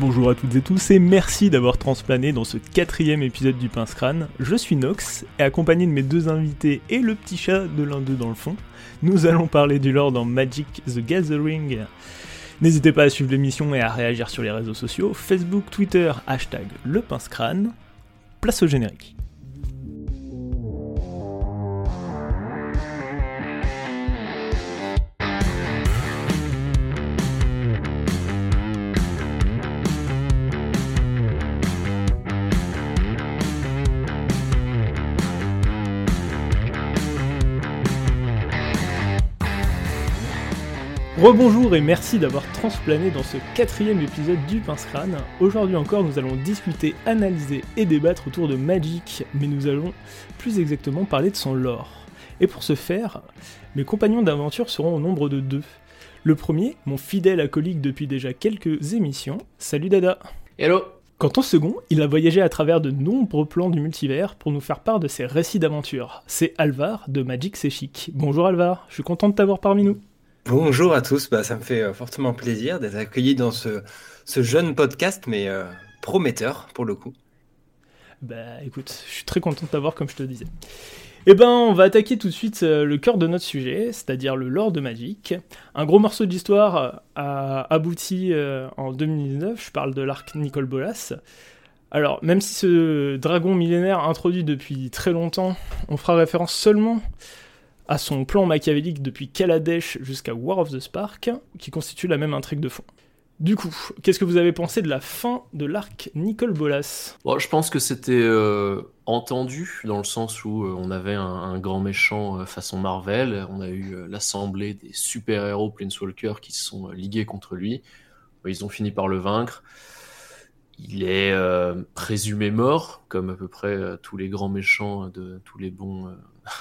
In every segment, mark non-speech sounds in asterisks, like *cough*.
Bonjour à toutes et tous et merci d'avoir transplané dans ce quatrième épisode du Pince Crâne. Je suis Nox et accompagné de mes deux invités et le petit chat de l'un d'eux dans le fond, nous allons parler du lore dans Magic the Gathering. N'hésitez pas à suivre l'émission et à réagir sur les réseaux sociaux, Facebook, Twitter, hashtag le pince crâne. Place au générique. Rebonjour et merci d'avoir transplané dans ce quatrième épisode du Pince Crâne. Aujourd'hui encore, nous allons discuter, analyser et débattre autour de Magic, mais nous allons plus exactement parler de son lore. Et pour ce faire, mes compagnons d'aventure seront au nombre de deux. Le premier, mon fidèle acolyte depuis déjà quelques émissions. Salut Dada Hello Quant au second, il a voyagé à travers de nombreux plans du multivers pour nous faire part de ses récits d'aventure. C'est Alvar de Magic C'est Chic. Bonjour Alvar, je suis content de t'avoir parmi nous. Bonjour à tous, bah, ça me fait euh, fortement plaisir d'être accueilli dans ce, jeune podcast, mais euh, prometteur pour le coup. Bah écoute, je suis très content de t'avoir comme je te disais. Eh ben, on va attaquer tout de suite euh, le cœur de notre sujet, c'est-à-dire le lore de Magic. Un gros morceau d'histoire a abouti en 2019, je parle de l'arc Nicole Bolas. Alors, même si ce dragon millénaire introduit depuis très longtemps, on fera référence seulement à son plan machiavélique depuis Kaladesh jusqu'à War of the Spark, qui constitue la même intrigue de fond. Du coup, qu'est-ce que vous avez pensé de la fin de l'arc Nicole Bolas? Je pense que c'était euh, entendu, dans le sens où euh, on avait un, grand méchant euh, façon Marvel, on a eu l'assemblée des super-héros Planeswalker qui se sont ligués contre lui, ils ont fini par le vaincre. Il est présumé mort, comme à peu près tous les grands méchants de tous les bons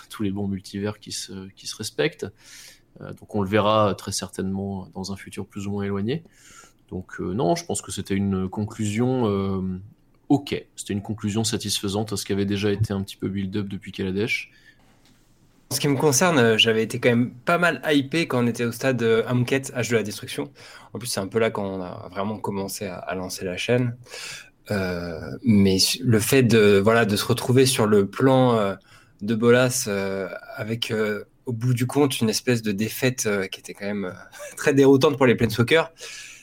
tous les bons multivers qui se, qui se respectent. Euh, donc on le verra très certainement dans un futur plus ou moins éloigné. Donc euh, non, je pense que c'était une conclusion euh, ok. C'était une conclusion satisfaisante à ce qui avait déjà été un petit peu build-up depuis Kaladesh? En ce qui me concerne, j'avais été quand même pas mal hypé quand on était au stade Amket, H de la destruction. En plus, c'est un peu là quand on a vraiment commencé à, lancer la chaîne. mais le fait de, voilà, de se retrouver sur le plan de Bolas euh, avec euh, au bout du compte une espèce de défaite euh, qui était quand même *laughs* très déroutante pour les Planeswalkers.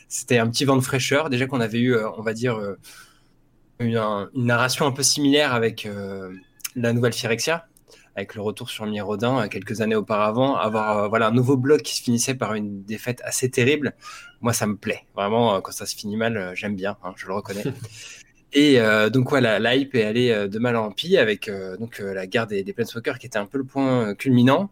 C'était un petit vent de fraîcheur. Déjà qu'on avait eu, on va dire, une, narration un peu similaire avec la nouvelle Phyrexia, avec le retour sur Mirodin quelques années auparavant, avoir voilà un nouveau bloc qui se finissait par une défaite assez terrible. Moi, ça me plaît vraiment quand ça se finit mal, j'aime bien, hein, je le reconnais. *laughs* Et euh, donc voilà, la hype est allée euh, de mal en pis avec euh, donc la guerre des, des Planeswalkers qui était un peu le point culminant.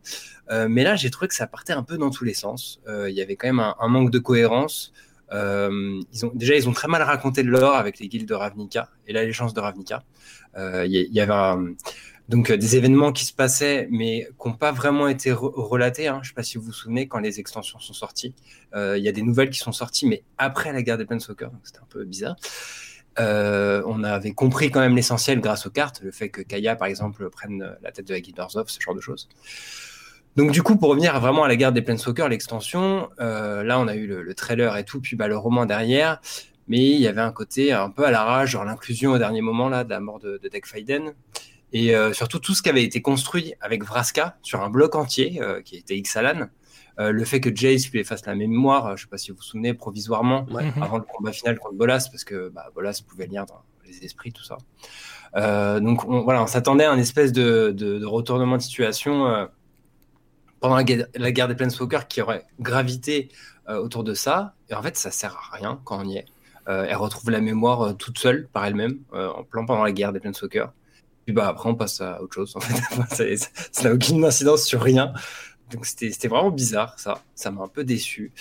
mais là, j'ai trouvé que ça partait un peu dans tous les sens. Il y avait quand même un, manque de cohérence. déjà, ils ont très mal raconté le lore avec les guildes de Ravnica et l'allégeance de Ravnica. Il y, avait donc des événements qui se passaient, mais qui n'ont pas vraiment été relatés. Hein. Je ne sais pas si vous vous souvenez quand les extensions sont sorties. Il y a des nouvelles qui sont sorties, mais après la guerre des Planeswalkers, donc c'était un peu bizarre. Euh, on avait compris quand même l'essentiel grâce aux cartes, le fait que Kaya, par exemple, prenne la tête de la of, ce genre de choses. Donc du coup, pour revenir vraiment à la guerre des Planeswalkers, l'extension, euh, là on a eu le, trailer et tout, puis bah, le roman derrière, mais il y avait un côté un peu à la rage, genre l'inclusion au dernier moment là de la mort de, de Deck Faiden, et euh, surtout tout ce qui avait été construit avec Vraska sur un bloc entier, qui était Ixalan, le fait que Jace lui efface la mémoire, je ne sais pas si vous vous souvenez, provisoirement, mhm. avant le combat final contre Bolas, parce que bah, Bolas pouvait lire dans les esprits, tout ça. Euh, donc on, voilà, on s'attendait à un espèce de, retournement de situation euh, pendant la guerre, des Planeswalkers qui aurait gravité autour de ça. Et en fait, ça sert à rien quand on y est. elle retrouve la mémoire toute seule par elle-même, en plan pendant la guerre des Planeswalkers. Puis bah après, on passe à autre chose. En fait, *laughs* ça n'a aucune incidence sur rien. Donc c'était vraiment bizarre, ça. Ça m'a un peu déçu.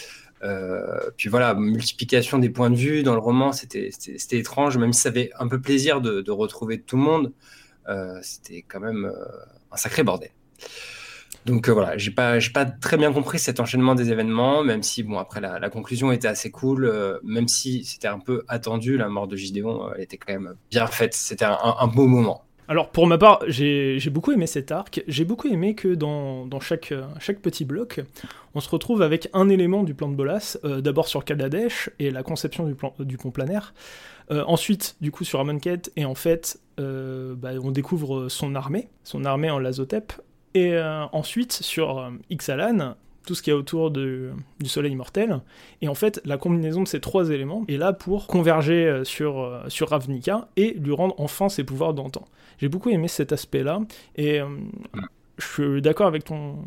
Euh, puis voilà, multiplication des points de vue dans le roman, c'était étrange, même si ça avait un peu plaisir de, retrouver tout le monde. Euh, c'était quand même euh, un sacré bordel. Donc voilà, j'ai pas, pas très bien compris cet enchaînement des événements, même si bon après la, conclusion était assez cool, même si c'était un peu attendu, la mort de Gideon, elle était quand même bien faite. C'était un, beau moment. Alors pour ma part, j'ai beaucoup aimé cet arc. J'ai beaucoup aimé que dans, chaque, chaque petit bloc, on se retrouve avec un élément du plan de Bolas. D'abord sur Kaladesh et la conception du, pont planaire. ensuite, du coup, sur Amonkhet, et en fait, bah, on découvre son armée, son armée en Lazotep. Et ensuite, sur Ixalan, tout ce qu'il y a autour du Soleil immortel. Et en fait, la combinaison de ces trois éléments est là pour converger euh, sur, euh, sur Ravnica et lui rendre enfin ses pouvoirs d'antan. J'ai beaucoup aimé cet aspect-là, et euh, je suis d'accord avec ton,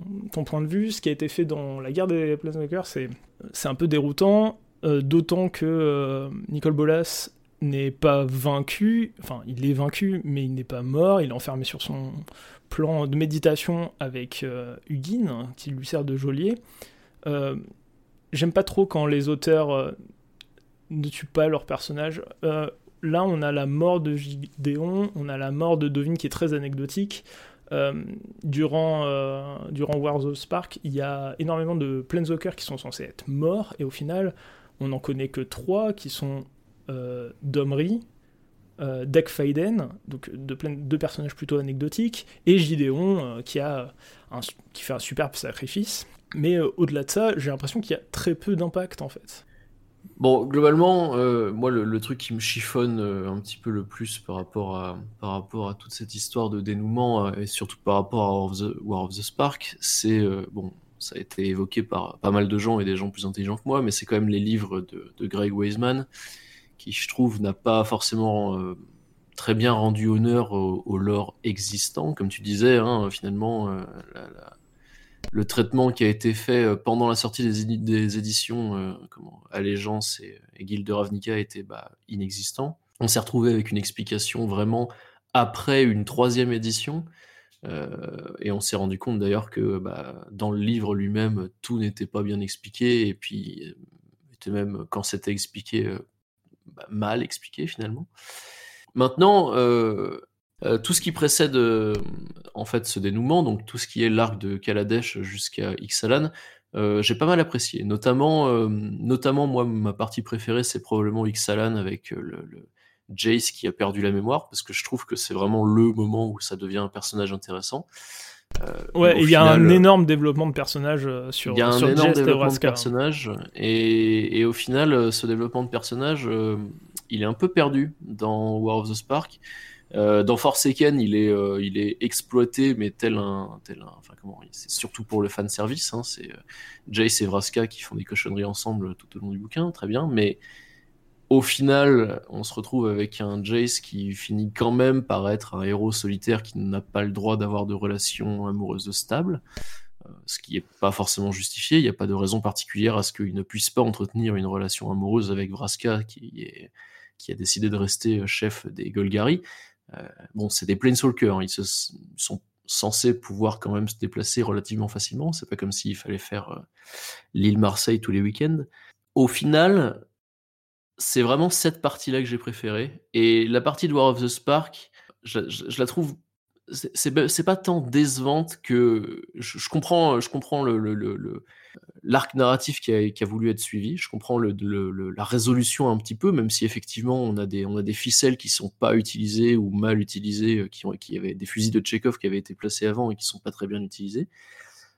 point de vue. Ce qui a été fait dans la guerre des Planeswalkers, c'est, c'est un peu déroutant, d'autant que Nicole Bolas n'est pas vaincu, enfin il est vaincu, mais il n'est pas mort, il est enfermé sur son, plan de méditation avec euh, Huguin, qui lui sert de geôlier. Euh, j'aime pas trop quand les auteurs euh, ne tuent pas leur personnage. là, on a la mort de Gideon, on a la mort de Dovin qui est très anecdotique. durant, durant Wars of Spark, il y a énormément de Planeswalkers qui sont censés être morts, et au final, on n'en connaît que trois qui sont Domri, euh, Deck Faiden, donc deux personnages plutôt anecdotiques, et Gideon euh, qui, a qui fait un superbe sacrifice. Mais euh, au-delà de ça, j'ai l'impression qu'il y a très peu d'impact en fait. Bon, globalement, moi, le, truc qui me chiffonne un petit peu le plus par rapport à, par rapport à toute cette histoire de dénouement, et surtout par rapport à War of the, Spark, c'est, bon, ça a été évoqué par pas mal de gens et des gens plus intelligents que moi, mais c'est quand même les livres de, de Greg Weisman, qui je trouve n'a pas forcément euh, très bien rendu honneur au, lore existant, comme tu disais, hein, finalement, euh, le traitement qui a été fait euh, pendant la sortie des, éditions comment, Allégeance et, Guilde de Ravnica était bah, inexistant. On s'est retrouvé avec une explication vraiment après une troisième édition. et on s'est rendu compte d'ailleurs que bah, dans le livre lui-même, tout n'était pas bien expliqué, et puis même quand c'était expliqué, bah, mal expliqué finalement. Maintenant, euh, euh, tout ce qui précède euh, en fait ce dénouement, donc tout ce qui est l'arc de Kaladesh jusqu'à Ixalan, j'ai pas mal apprécié. Notamment, notamment moi, ma partie préférée, c'est probablement Ixalan avec le, Jace qui a perdu la mémoire, parce que je trouve que c'est vraiment le moment où ça devient un personnage intéressant. Euh, ouais, il y a un énorme développement de personnages sur Il y a un énorme développement de personnages, et, et, au final, euh, ce développement de personnages, euh, il est un peu perdu dans War of the Spark. dans Forsaken, il est, il est exploité, mais tel un, tel un, enfin comment, c'est surtout pour le fan service. Hein, c'est Jace et Vraska qui font des cochonneries ensemble tout au long du bouquin, très bien. Mais au final, on se retrouve avec un Jace qui finit quand même par être un héros solitaire qui n'a pas le droit d'avoir de relations amoureuses stables, euh, ce qui n'est pas forcément justifié. Il n'y a pas de raison particulière à ce qu'il ne puisse pas entretenir une relation amoureuse avec Vraska, qui, a décidé de rester chef des Golgari. Euh, bon, c'est des Planeswalkers, hein. ils, sont censés pouvoir quand même se déplacer relativement facilement. C'est pas comme s'il fallait faire euh, l'île Marseille tous les week-ends. Au final, c'est vraiment cette partie-là que j'ai préférée. Et la partie de War of the Spark, je, la trouve. C'est pas tant décevante que. Je, comprends, je comprends l'arc narratif qui a, voulu être suivi. Je comprends la résolution un petit peu, même si effectivement on a des, ficelles qui sont pas utilisées ou mal utilisées, euh, qui, qui avaient des fusils de Chekhov qui avaient été placés avant et qui sont pas très bien utilisés.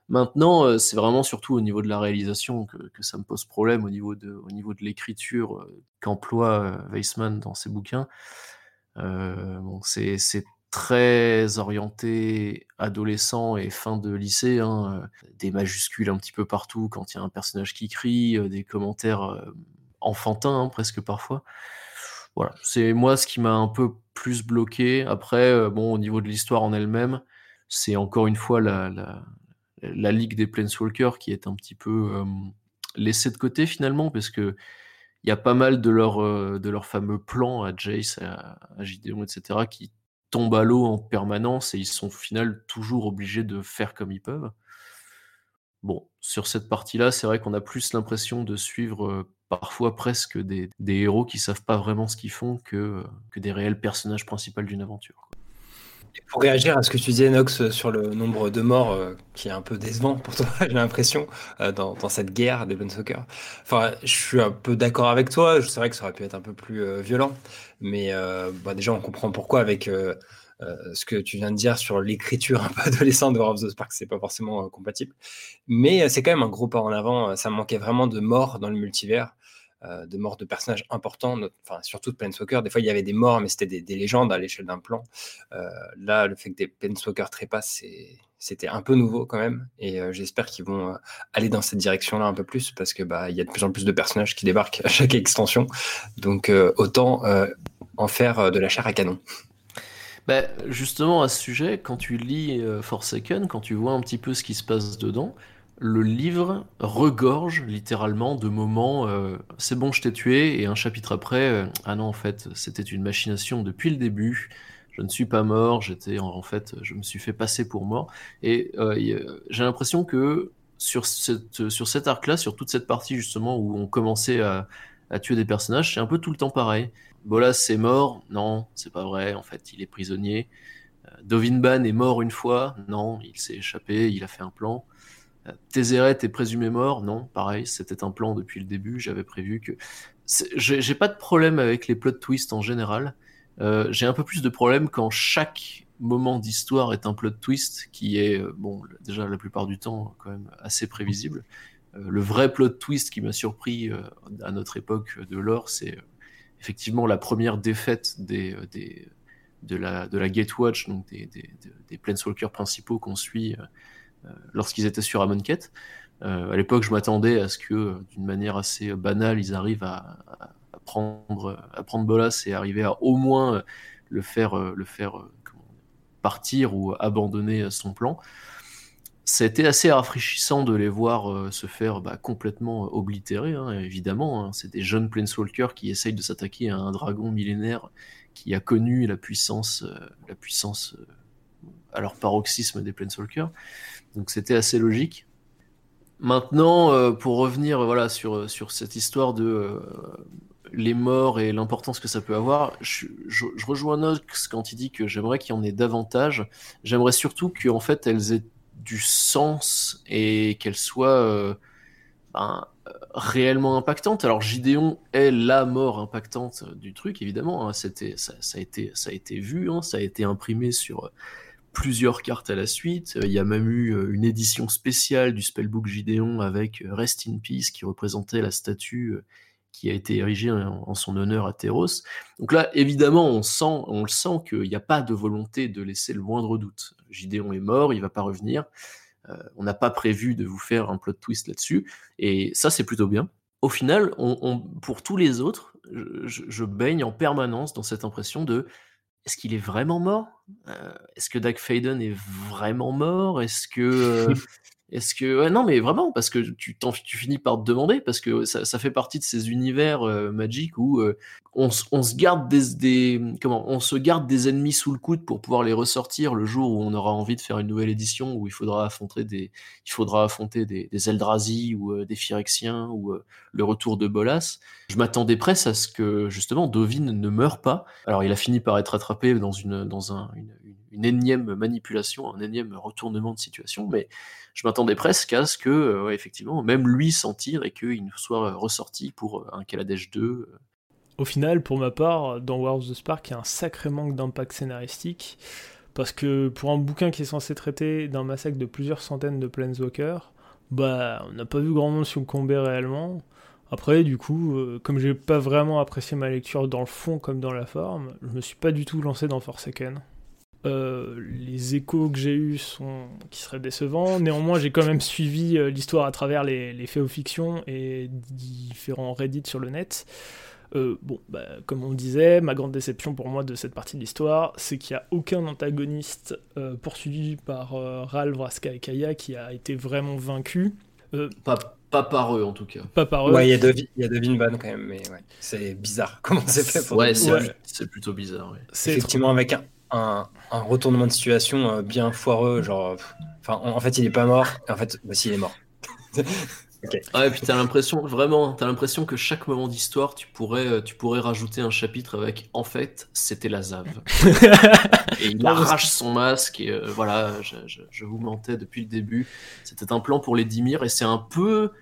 Maintenant, euh, c'est vraiment surtout au niveau de la réalisation que, ça me pose problème, au niveau de, l'écriture euh, qu'emploie euh, Weissman dans ses bouquins. c'est très orienté adolescent et fin de lycée, hein, des majuscules un petit peu partout quand il y a un personnage qui crie, des commentaires enfantins hein, presque parfois. Voilà, c'est moi ce qui m'a un peu plus bloqué. Après, bon, au niveau de l'histoire en elle-même, c'est encore une fois la ligue des Planeswalkers qui est un petit peu euh, laissée de côté finalement, parce que il y a pas mal de leurs euh, de leurs fameux plans à Jace, à, Gideon, etc., qui tombent à l'eau en permanence et ils sont au final toujours obligés de faire comme ils peuvent. Bon, sur cette partie-là, c'est vrai qu'on a plus l'impression de suivre euh, parfois presque des, héros qui savent pas vraiment ce qu'ils font que, que des réels personnages principaux d'une aventure. Pour réagir à ce que tu disais, Nox, sur le nombre de morts, euh, qui est un peu décevant pour toi, *laughs* j'ai l'impression, euh, dans, cette guerre des bonnes soccer. Enfin, je suis un peu d'accord avec toi. C'est vrai que ça aurait pu être un peu plus euh, violent. Mais bah, déjà, on comprend pourquoi avec ce que tu viens de dire sur l'écriture un peu adolescente de War of the Spark, c'est pas forcément compatible. Mais c'est quand même un gros pas en avant. Ça manquait vraiment de morts dans le multivers. Euh, de morts de personnages importants, enfin, surtout de Planeswalker. Des fois, il y avait des morts, mais c'était des, légendes à l'échelle d'un plan. Euh, là, le fait que des Planeswalkers trépassent, c'était un peu nouveau quand même. Et euh, j'espère qu'ils vont aller dans cette direction-là un peu plus, parce que bah, y a de plus en plus de personnages qui débarquent à chaque extension. Donc, autant en faire de la chair à canon. Bah, justement, à ce sujet, quand tu lis Forsaken, quand tu vois un petit peu ce qui se passe dedans, le livre regorge littéralement de moments euh, c'est bon je t'ai tué et un chapitre après euh, ah non en fait c'était une machination depuis le début. Je ne suis pas mort j'étais en, fait je me suis fait passer pour mort. Et euh, j'ai l'impression que sur cette sur cet arc là sur toute cette partie justement où on commençait à, tuer des personnages c'est un peu tout le temps pareil. Bolas c'est mort non c'est pas vrai en fait il est prisonnier. Dovinban est mort une fois non il s'est échappé il a fait un plan Tézéret est présumé mort? Non, pareil, c'était un plan depuis le début. J'avais prévu que. J'ai pas de problème avec les plot twists en général. Euh, j'ai un peu plus de problème quand chaque moment d'histoire est un plot twist qui est, euh, bon, déjà la plupart du temps, quand même assez prévisible. Euh, le vrai plot twist qui m'a surpris à notre époque de l'or, c'est effectivement la première défaite de, la, de la Gatewatch, donc des, des, des Planeswalkers principaux qu'on suit lorsqu'ils étaient sur Amonkhet. Euh, à l'époque, je m'attendais à ce que, d'une manière assez banale, ils arrivent à, prendre, à prendre Bolas et arriver à au moins le faire, faire partir ou abandonner son plan. Été assez rafraîchissant de les voir se faire bah, complètement oblitérer, hein, évidemment. Hein. C'est des jeunes Planeswalkers qui essayent de s'attaquer à un dragon millénaire qui a connu la puissance, la puissance à leur paroxysme des Planeswalkers. Donc c'était assez logique. Maintenant, euh, pour revenir voilà, sur, sur cette histoire de euh, les morts et l'importance que ça peut avoir, je, rejoins Nox quand il dit que j'aimerais qu'il y en ait davantage. J'aimerais surtout qu'en fait elles aient du sens et qu'elles soient euh, ben, réellement impactantes. Alors Gideon est la mort impactante du truc, évidemment. Hein. C'était, ça, a été, ça a été vu, hein. ça a été imprimé sur plusieurs cartes à la suite. Il y a même eu euh, une édition spéciale du spellbook Gideon avec euh, Rest in Peace qui représentait la statue euh, qui a été érigée en, son honneur à Theros. Donc là, évidemment, on sent, on le sent qu'il n'y a pas de volonté de laisser le moindre doute. Gideon est mort, il va pas revenir. on n'a pas prévu de vous faire un plot twist là-dessus, et ça c'est plutôt bien. Au final, pour tous les autres, je, baigne en permanence dans cette impression de est-ce qu'il est vraiment mort? Euh, Est-ce que Doug Faden est vraiment mort? Est-ce que *laughs* euh, Est-ce que non mais vraiment parce que tu, tu finis par te demander parce que ça, fait partie de ces univers euh, magiques où euh, on, se garde des, comment on se garde des ennemis sous le coude pour pouvoir les ressortir le jour où on aura envie de faire une nouvelle édition où il faudra affronter des il faudra affronter des, des Eldrazi ou euh, des Phyrexiens ou le retour de Bolas. Je m'attendais presque à ce que justement Dovin ne meure pas. Alors il a fini par être attrapé dans une dans un, une, une énième manipulation, un énième retournement de situation, mais je m'attendais presque à ce que, euh, effectivement, même lui s'en tire et qu'il soit ressorti pour euh, un Kaladesh 2. Euh. Au final, pour ma part, dans War of the Spark, il y a un sacré manque d'impact scénaristique, parce que pour un bouquin qui est censé traiter d'un massacre de plusieurs centaines de Planeswalkers, bah, on n'a pas vu grand monde succomber réellement. Après, du coup, comme j'ai pas vraiment apprécié ma lecture dans le fond comme dans la forme, je me suis pas du tout lancé dans Forsaken. Euh, les échos que j'ai eus sont qui seraient décevants. Néanmoins, j'ai quand même suivi euh, l'histoire à travers les, les faits aux fictions et différents Reddit sur le net. Euh, bon, bah, comme on disait, ma grande déception pour moi de cette partie de l'histoire, c'est qu'il n'y a aucun antagoniste poursuivi par Ral, Vraska et Kaya qui a été vraiment vaincu. Pas, pas, par eux en tout cas. Pas par eux. Ouais, il y a Devin Ban quand même, mais ouais. c'est bizarre *laughs* comment c'est fait. Pour ouais, c'est plutôt bizarre. Ouais. Effectivement, avec un, un, retournement de situation euh, bien foireux, genre, enfin, en, fait, il est pas mort, en fait, voici, il est mort. *laughs* Ouais, et puis t'as l'impression, vraiment, t'as l'impression que chaque moment d'histoire, tu pourrais, euh, tu pourrais rajouter un chapitre avec, en fait, c'était la Zave. *laughs* et il arrache son masque, et euh, voilà, je, vous mentais depuis le début. C'était un plan pour les Dimir, et c'est un peu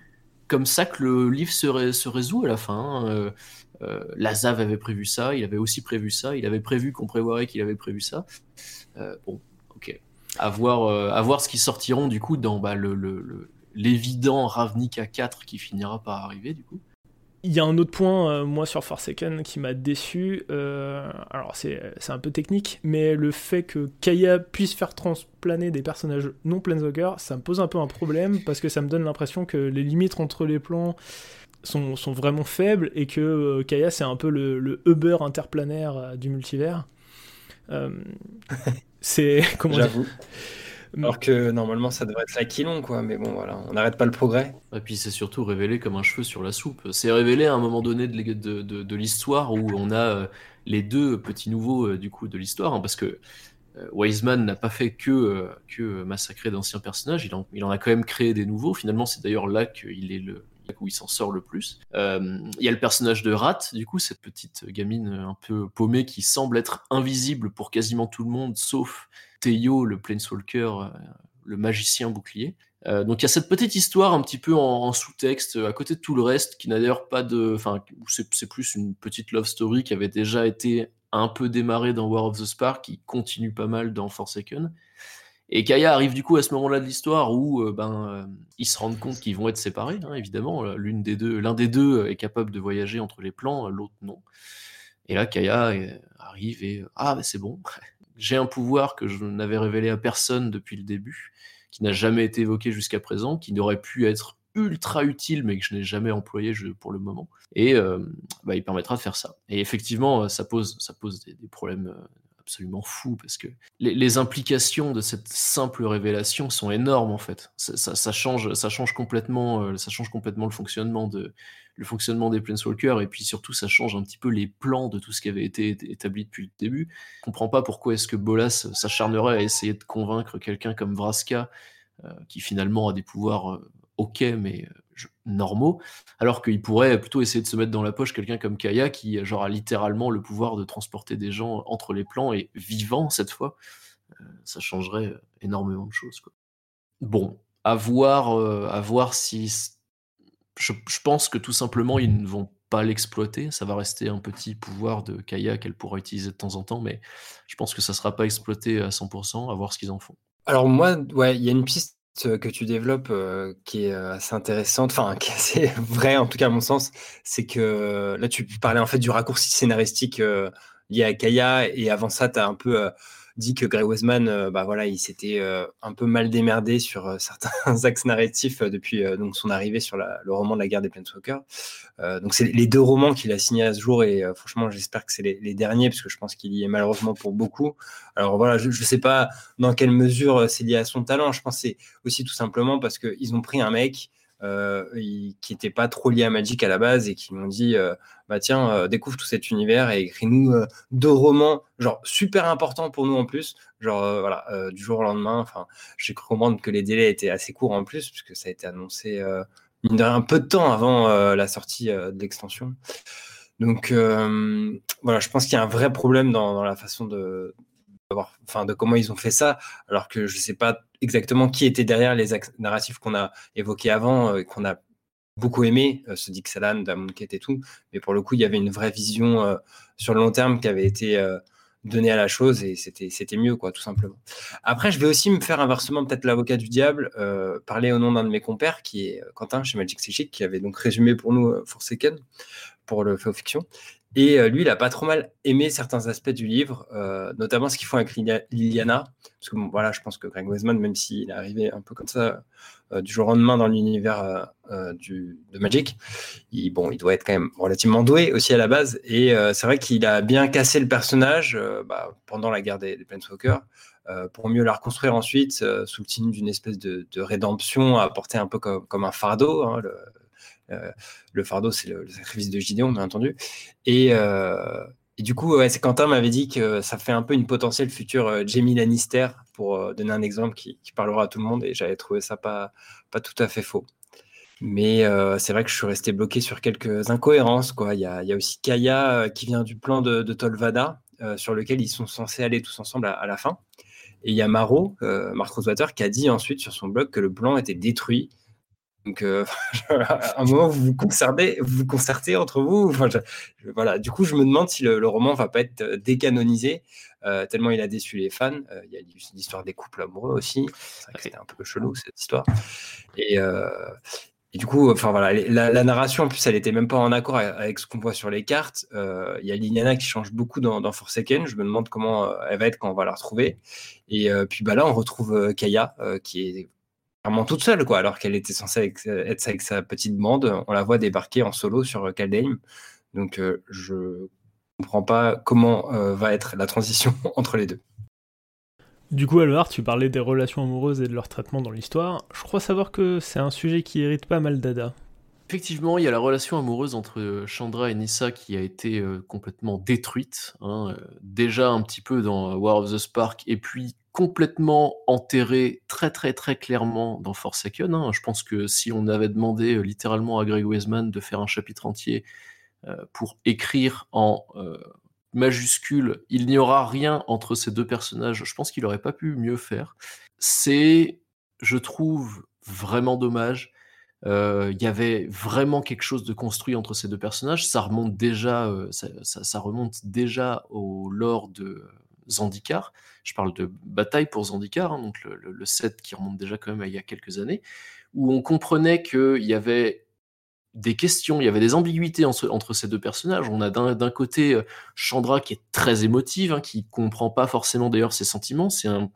comme ça que le livre se, se résout à la fin. Hein, euh, Lazav avait prévu ça, il avait aussi prévu ça, il avait prévu qu'on prévoirait qu'il avait prévu ça. Euh, bon, ok. À voir, euh, à voir ce qui sortiront du coup dans bah, le, l'évident Ravnica 4 qui finira par arriver du coup. Il y a un autre point, moi, sur Forsaken qui m'a déçu. Alors, c'est un peu technique, mais le fait que Kaya puisse faire transplaner des personnages non Planeswalker, ça me pose un peu un problème parce que ça me donne l'impression que les limites entre les plans sont, sont vraiment faibles et que euh, Kaya, c'est un peu le, le Uber interplanaire du multivers. *laughs* c'est. *laughs* Comment J'avoue. Alors que normalement, ça devrait être l'aquilon, quoi. Mais bon, voilà, on n'arrête pas le progrès. Et puis c'est surtout révélé comme un cheveu sur la soupe. C'est révélé à un moment donné de, de, de, l'histoire où on a euh, les deux petits nouveaux euh, du coup de l'histoire, hein, parce que euh, Wiseman n'a pas fait que, que massacrer d'anciens personnages, il en, il en, a quand même créé des nouveaux. Finalement, c'est d'ailleurs là qu'il est le où il s'en sort le plus. Il y a le personnage de Rat, du coup, cette petite gamine un peu paumée qui semble être invisible pour quasiment tout le monde, sauf Teio, le Planeswalker, euh, le magicien bouclier. Euh, donc il y a cette petite histoire un petit peu en, sous-texte, à côté de tout le reste, qui n'a d'ailleurs pas de... Enfin, c'est plus une petite love story qui avait déjà été un peu démarrée dans War of the Spark, qui continue pas mal dans Forsaken. Et Kaya arrive du coup à ce moment-là de l'histoire où euh, ben, ils se rendent compte qu'ils vont être séparés, hein, évidemment. L'une des deux, l'un des deux est capable de voyager entre les plans, l'autre non. Et là, Kaya arrive et ah, ben, c'est bon, *laughs* j'ai un pouvoir que je n'avais révélé à personne depuis le début, qui n'a jamais été évoqué jusqu'à présent, qui n'aurait pu être ultra utile, mais que je n'ai jamais employé pour le moment. Et euh, bah, il permettra de faire ça. Et effectivement, ça pose, ça pose des, problèmes euh, absolument fous, parce que les, implications de cette simple révélation sont énormes, en fait. Ça, change, ça, change, complètement, euh, ça change complètement le fonctionnement de, le fonctionnement des Planeswalkers, et puis surtout ça change un petit peu les plans de tout ce qui avait été établi depuis le début. Je comprends pas pourquoi est-ce que Bolas s'acharnerait à essayer de convaincre quelqu'un comme Vraska, euh, qui finalement a des pouvoirs euh, ok, mais normaux, alors qu'il pourrait plutôt essayer de se mettre dans la poche quelqu'un comme Kaya, qui genre, a littéralement le pouvoir de transporter des gens entre les plans, et vivant cette fois. ça changerait énormément de choses. Quoi. Bon, à voir, à voir si je, pense que tout simplement, ils ne vont pas l'exploiter. Ça va rester un petit pouvoir de Kaya qu'elle pourra utiliser de temps en temps, mais je pense que ça ne sera pas exploité à 100%, à voir ce qu'ils en font. Alors moi, ouais, il y a une piste que tu développes euh, qui est euh, assez intéressante, enfin *laughs* qui est assez vraie en tout cas à mon sens, c'est que là tu parlais en fait du raccourci scénaristique euh, lié à Kaya et avant ça tu as un peu dit que Greg Westman, euh, bah voilà, il s'était euh, un peu mal démerdé sur euh, *laughs* certains axes narratifs depuis donc son arrivée sur le roman de la guerre des Planeswalkers. donc c'est les deux romans qu'il a signés à ce jour et franchement j'espère que c'est les, derniers parce que je pense qu'il y est malheureusement pour beaucoup. Alors voilà, je ne sais pas dans quelle mesure c'est lié à son talent. Je pense c'est aussi tout simplement parce qu'ils ont pris un mec qui n'étaient pas trop liés à Magic à la base et qui m'ont dit euh, bah tiens euh, découvre tout cet univers et écris-nous deux romans genre super importants pour nous en plus. Genre voilà du jour au lendemain enfin j'ai cru comprendre que les délais étaient assez courts en plus puisque ça a été annoncé un peu de temps avant la sortie de l'extension. Donc voilà je pense qu'il y a un vrai problème dans la façon de, de comment ils ont fait ça, alors que je ne sais pas exactement qui était derrière les narratifs qu'on a évoqués avant, euh, qu'on a beaucoup aimé, euh, ce Dixalan, Damunket et tout, mais pour le coup, il y avait une vraie vision euh, sur le long terme qui avait été donnée à la chose et c'était, c'était mieux, quoi, tout simplement. Après, je vais aussi me faire inversement peut-être l'avocat du diable, parler au nom d'un de mes compères, qui est Quentin chez Magic Psychic, qui avait donc résumé pour nous Forsaken, pour le Faux Fiction, et euh, lui, il a pas trop mal aimé certains aspects du livre, euh, notamment ce qu'ils font avec Liliana. Parce que voilà, je pense que Greg Weisman, même s'il est arrivé un peu comme ça euh, du jour au lendemain dans l'univers de Magic, il, bon, il doit être quand même relativement doué aussi à la base. Et c'est vrai qu'il a bien cassé le personnage bah, pendant la guerre des, des Planeswalkers. pour mieux la reconstruire ensuite sous le signe d'une espèce de, rédemption apportée un peu comme, un fardeau. Hein, le fardeau, c'est le, sacrifice de Gideon, bien entendu. Et, euh, du coup, ouais, Quentin m'avait dit que ça fait un peu une potentielle future euh, Jamie Lannister, pour donner un exemple qui, parlera à tout le monde, et j'avais trouvé ça pas, pas tout à fait faux. Mais c'est vrai que je suis resté bloqué sur quelques incohérences. Il, y a, y aussi Kaya qui vient du plan de, Tolvada, sur lequel ils sont censés aller tous ensemble à, la fin. Et il y a Maro, Marc Rosewater, qui a dit ensuite sur son blog que le plan était détruit Donc, euh, *laughs* à un moment, vous vous concertez, vous, vous concertez entre vous. voilà. Du coup, je me demande si le, roman va pas être euh, décanonisé, euh, tellement il a déçu les fans. Il y a l'histoire des couples amoureux aussi. C'était un peu chelou cette histoire. Et, du coup, enfin voilà, la, narration en plus, elle était même pas en accord avec, ce qu'on voit sur les cartes. Il y a Liliana qui change beaucoup dans, dans Forsaken. Je me demande comment elle va être quand on va la retrouver. Et puis bah là, on retrouve Kaya, qui est vraiment toute seule, quoi, alors qu'elle était censée être avec sa petite bande. On la voit débarquer en solo sur Kaldheim. Donc, euh, je comprends pas comment euh, va être la transition *laughs* entre les deux. Du coup, Alvar, tu parlais des relations amoureuses et de leur traitement dans l'histoire. Je crois savoir que c'est un sujet qui hérite pas mal d'Ada. Effectivement, il y a la relation amoureuse entre Chandra et Nissa qui a été euh, complètement détruite. Hein, déjà un petit peu dans War of the Spark, et puis complètement enterré très très très clairement dans Forsaken. Hein. Je pense que si on avait demandé euh, littéralement à Greg Weisman de faire un chapitre entier euh, pour écrire en euh, majuscule, il n'y aura rien entre ces deux personnages, je pense qu'il n'aurait pas pu mieux faire. C'est, je trouve, vraiment dommage. Il y avait vraiment quelque chose de construit entre ces deux personnages. Ça remonte déjà, ça, ça, remonte déjà au lore de Zandikar. Je parle de Bataille pour Zandikar, hein, donc le, set qui remonte déjà quand même à il y a quelques années, où on comprenait qu'il y avait des questions, il y avait des ambiguïtés entre, ces deux personnages. On a d'un côté euh, Chandra qui est très émotive, hein, qui comprend pas forcément d'ailleurs ses sentiments. C'est un,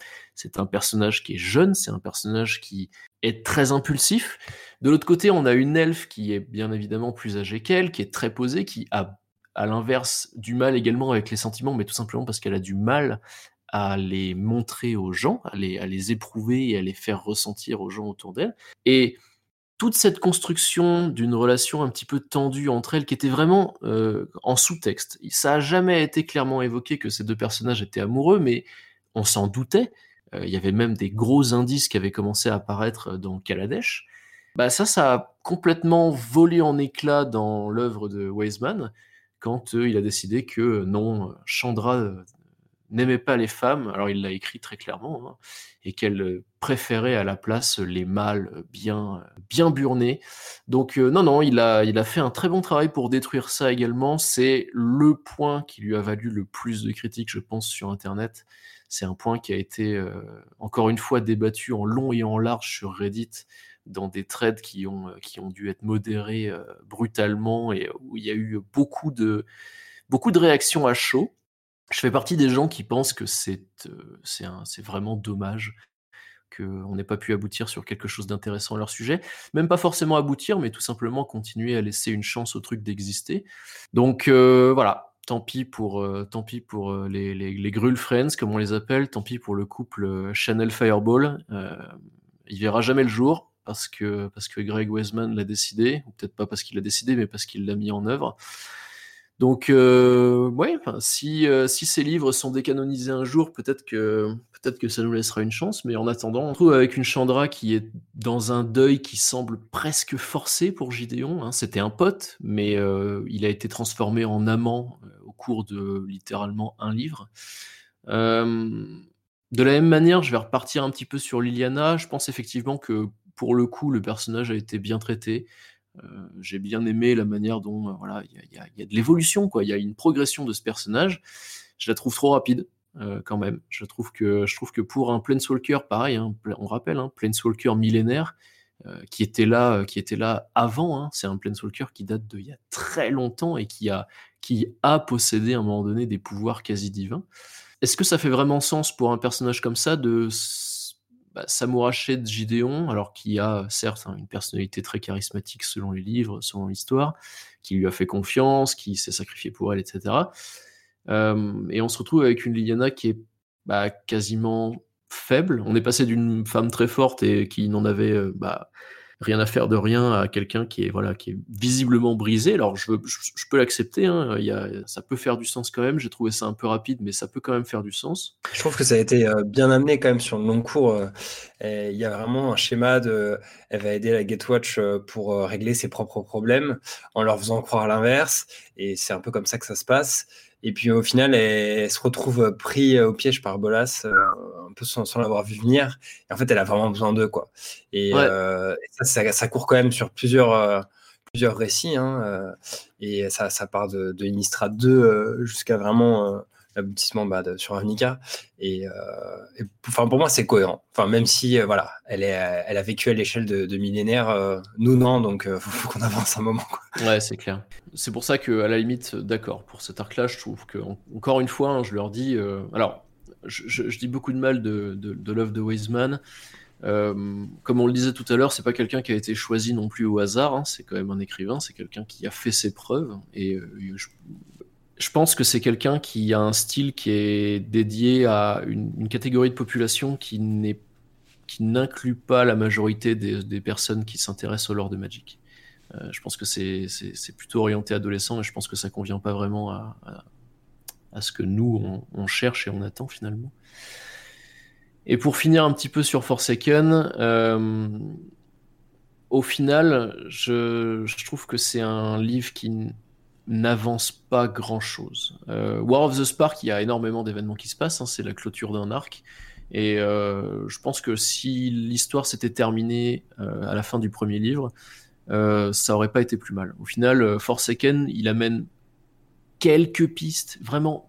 un personnage qui est jeune, c'est un personnage qui est très impulsif. De l'autre côté, on a une elfe qui est bien évidemment plus âgée qu'elle, qui est très posée, qui a à l'inverse du mal également avec les sentiments, mais tout simplement parce qu'elle a du mal à les montrer aux gens, à les, à les éprouver et à les faire ressentir aux gens autour d'elle. Et toute cette construction d'une relation un petit peu tendue entre elles, qui était vraiment euh, en sous-texte. Ça a jamais été clairement évoqué que ces deux personnages étaient amoureux, mais on s'en doutait. Euh, il y avait même des gros indices qui avaient commencé à apparaître dans Kaladesh. Bah ça, ça a complètement volé en éclats dans l'œuvre de Weisman quand euh, il a décidé que euh, non, Chandra euh, n'aimait pas les femmes, alors il l'a écrit très clairement, hein, et qu'elle préférait à la place les mâles bien, bien burnés. Donc non, non, il a, il a fait un très bon travail pour détruire ça également. C'est le point qui lui a valu le plus de critiques, je pense, sur Internet. C'est un point qui a été, encore une fois, débattu en long et en large sur Reddit dans des trades qui ont, euh, qui ont dû être modérés euh, brutalement et où il y a eu beaucoup de, beaucoup de réactions à chaud. Je fais partie des gens qui pensent que c'est euh, c'est vraiment dommage qu'on n'ait pas pu aboutir sur quelque chose d'intéressant à leur sujet. Même pas forcément aboutir, mais tout simplement continuer à laisser une chance au truc d'exister. Donc voilà, tant pis pour, tant pis pour les, les, les Grull Friends, comme on les appelle, tant pis pour le couple Chanel Fireball. il verra jamais le jour parce que, parce que Greg Weisman l'a décidé, ou peut-être pas parce qu'il l'a décidé, mais parce qu'il l'a mis en œuvre. Donc, euh, si, euh, si ces livres sont décanonisés un jour, peut-être que, peut-être que ça nous laissera une chance, mais en attendant, on trouve avec une Chandra qui est dans un deuil qui semble presque forcé pour Gideon. Hein. C'était un pote, mais euh, il a été transformé en amant au cours de littéralement un livre. de la même manière, je vais repartir un petit peu sur Liliana. Je pense effectivement que pour le coup, le personnage a été bien traité. Euh, j'ai bien aimé la manière dont euh, voilà, il y, a de l'évolution, quoi. Il y a une progression de ce personnage. Je la trouve trop rapide. Euh, quand même, je trouve que je trouve que pour un Planeswalker, pareil, hein, on rappelle, hein, Planeswalker millénaire, qui était là, qui était là avant. Hein, c'est un Planeswalker qui date d'il y a très longtemps et qui a, qui a possédé à un moment donné des pouvoirs quasi divins. Est-ce que ça fait vraiment sens pour un personnage comme ça de bah, de Gideon, alors qui a certes hein, une personnalité très charismatique selon les livres, selon l'histoire, qui lui a fait confiance, qui s'est sacrifié pour elle, etc. Euh, et on se retrouve avec une Liliana qui est bah, quasiment faible. On est passé d'une femme très forte et qui n'en avait euh, bah, rien à faire de rien à quelqu'un qui est voilà qui est visiblement brisé. Alors je, peux l'accepter, hein, ça peut faire du sens quand même. J'ai trouvé ça un peu rapide, mais ça peut quand même faire du sens. Je trouve que ça a été euh, bien amené quand même sur le long cours. Euh, il y a vraiment un schéma de, elle va aider la Gatewatch euh, pour régler ses propres problèmes en leur faisant croire l'inverse, et c'est un peu comme ça que ça se passe. Et puis au final, elle, se retrouve pris au piège par Bolas, un peu sans, l'avoir vu venir. Et en fait, elle a vraiment besoin d'eux, quoi. Et, ça, ça, court quand même sur plusieurs, plusieurs récits. Hein, et ça, ça part de, de Innistrad 2 jusqu'à vraiment l'aboutissement bah, sur Ravnica. Et, euh, enfin, pour moi, c'est cohérent. Enfin, même si, euh, voilà, elle, est, elle a vécu à l'échelle de, millénaires, euh, nous non, donc *laughs* il faut, qu'on avance un moment. Ouais, c'est clair. C'est pour ça que, à la limite, d'accord, pour cet arc-là, je trouve que, encore une fois, hein, je leur dis, alors, je, dis beaucoup de mal de, de, Love de Wiseman. comme on le disait tout à l'heure, c'est pas quelqu'un qui a été choisi non plus au hasard. Hein. c'est quand même un écrivain, c'est quelqu'un qui a fait ses preuves. Et je, je pense que c'est quelqu'un qui a un style qui est dédié à une, catégorie de population qui n'inclut pas la majorité des, personnes qui s'intéressent au lore de Magic. Euh, je pense que c'est plutôt orienté adolescent et je pense que ça convient pas vraiment à, ce que nous on, cherche et on attend finalement. Et pour finir un petit peu sur Forsaken, euh, au final, je trouve que c'est un livre qui n'avance pas grand-chose. Euh, War of the Spark, il y a énormément d'événements qui se passent, hein, c'est la clôture d'un arc. Et euh, je pense que si l'histoire s'était terminée euh, à la fin du premier livre, ça aurait pas été plus mal. Au final, Forsaken, il amène quelques pistes, vraiment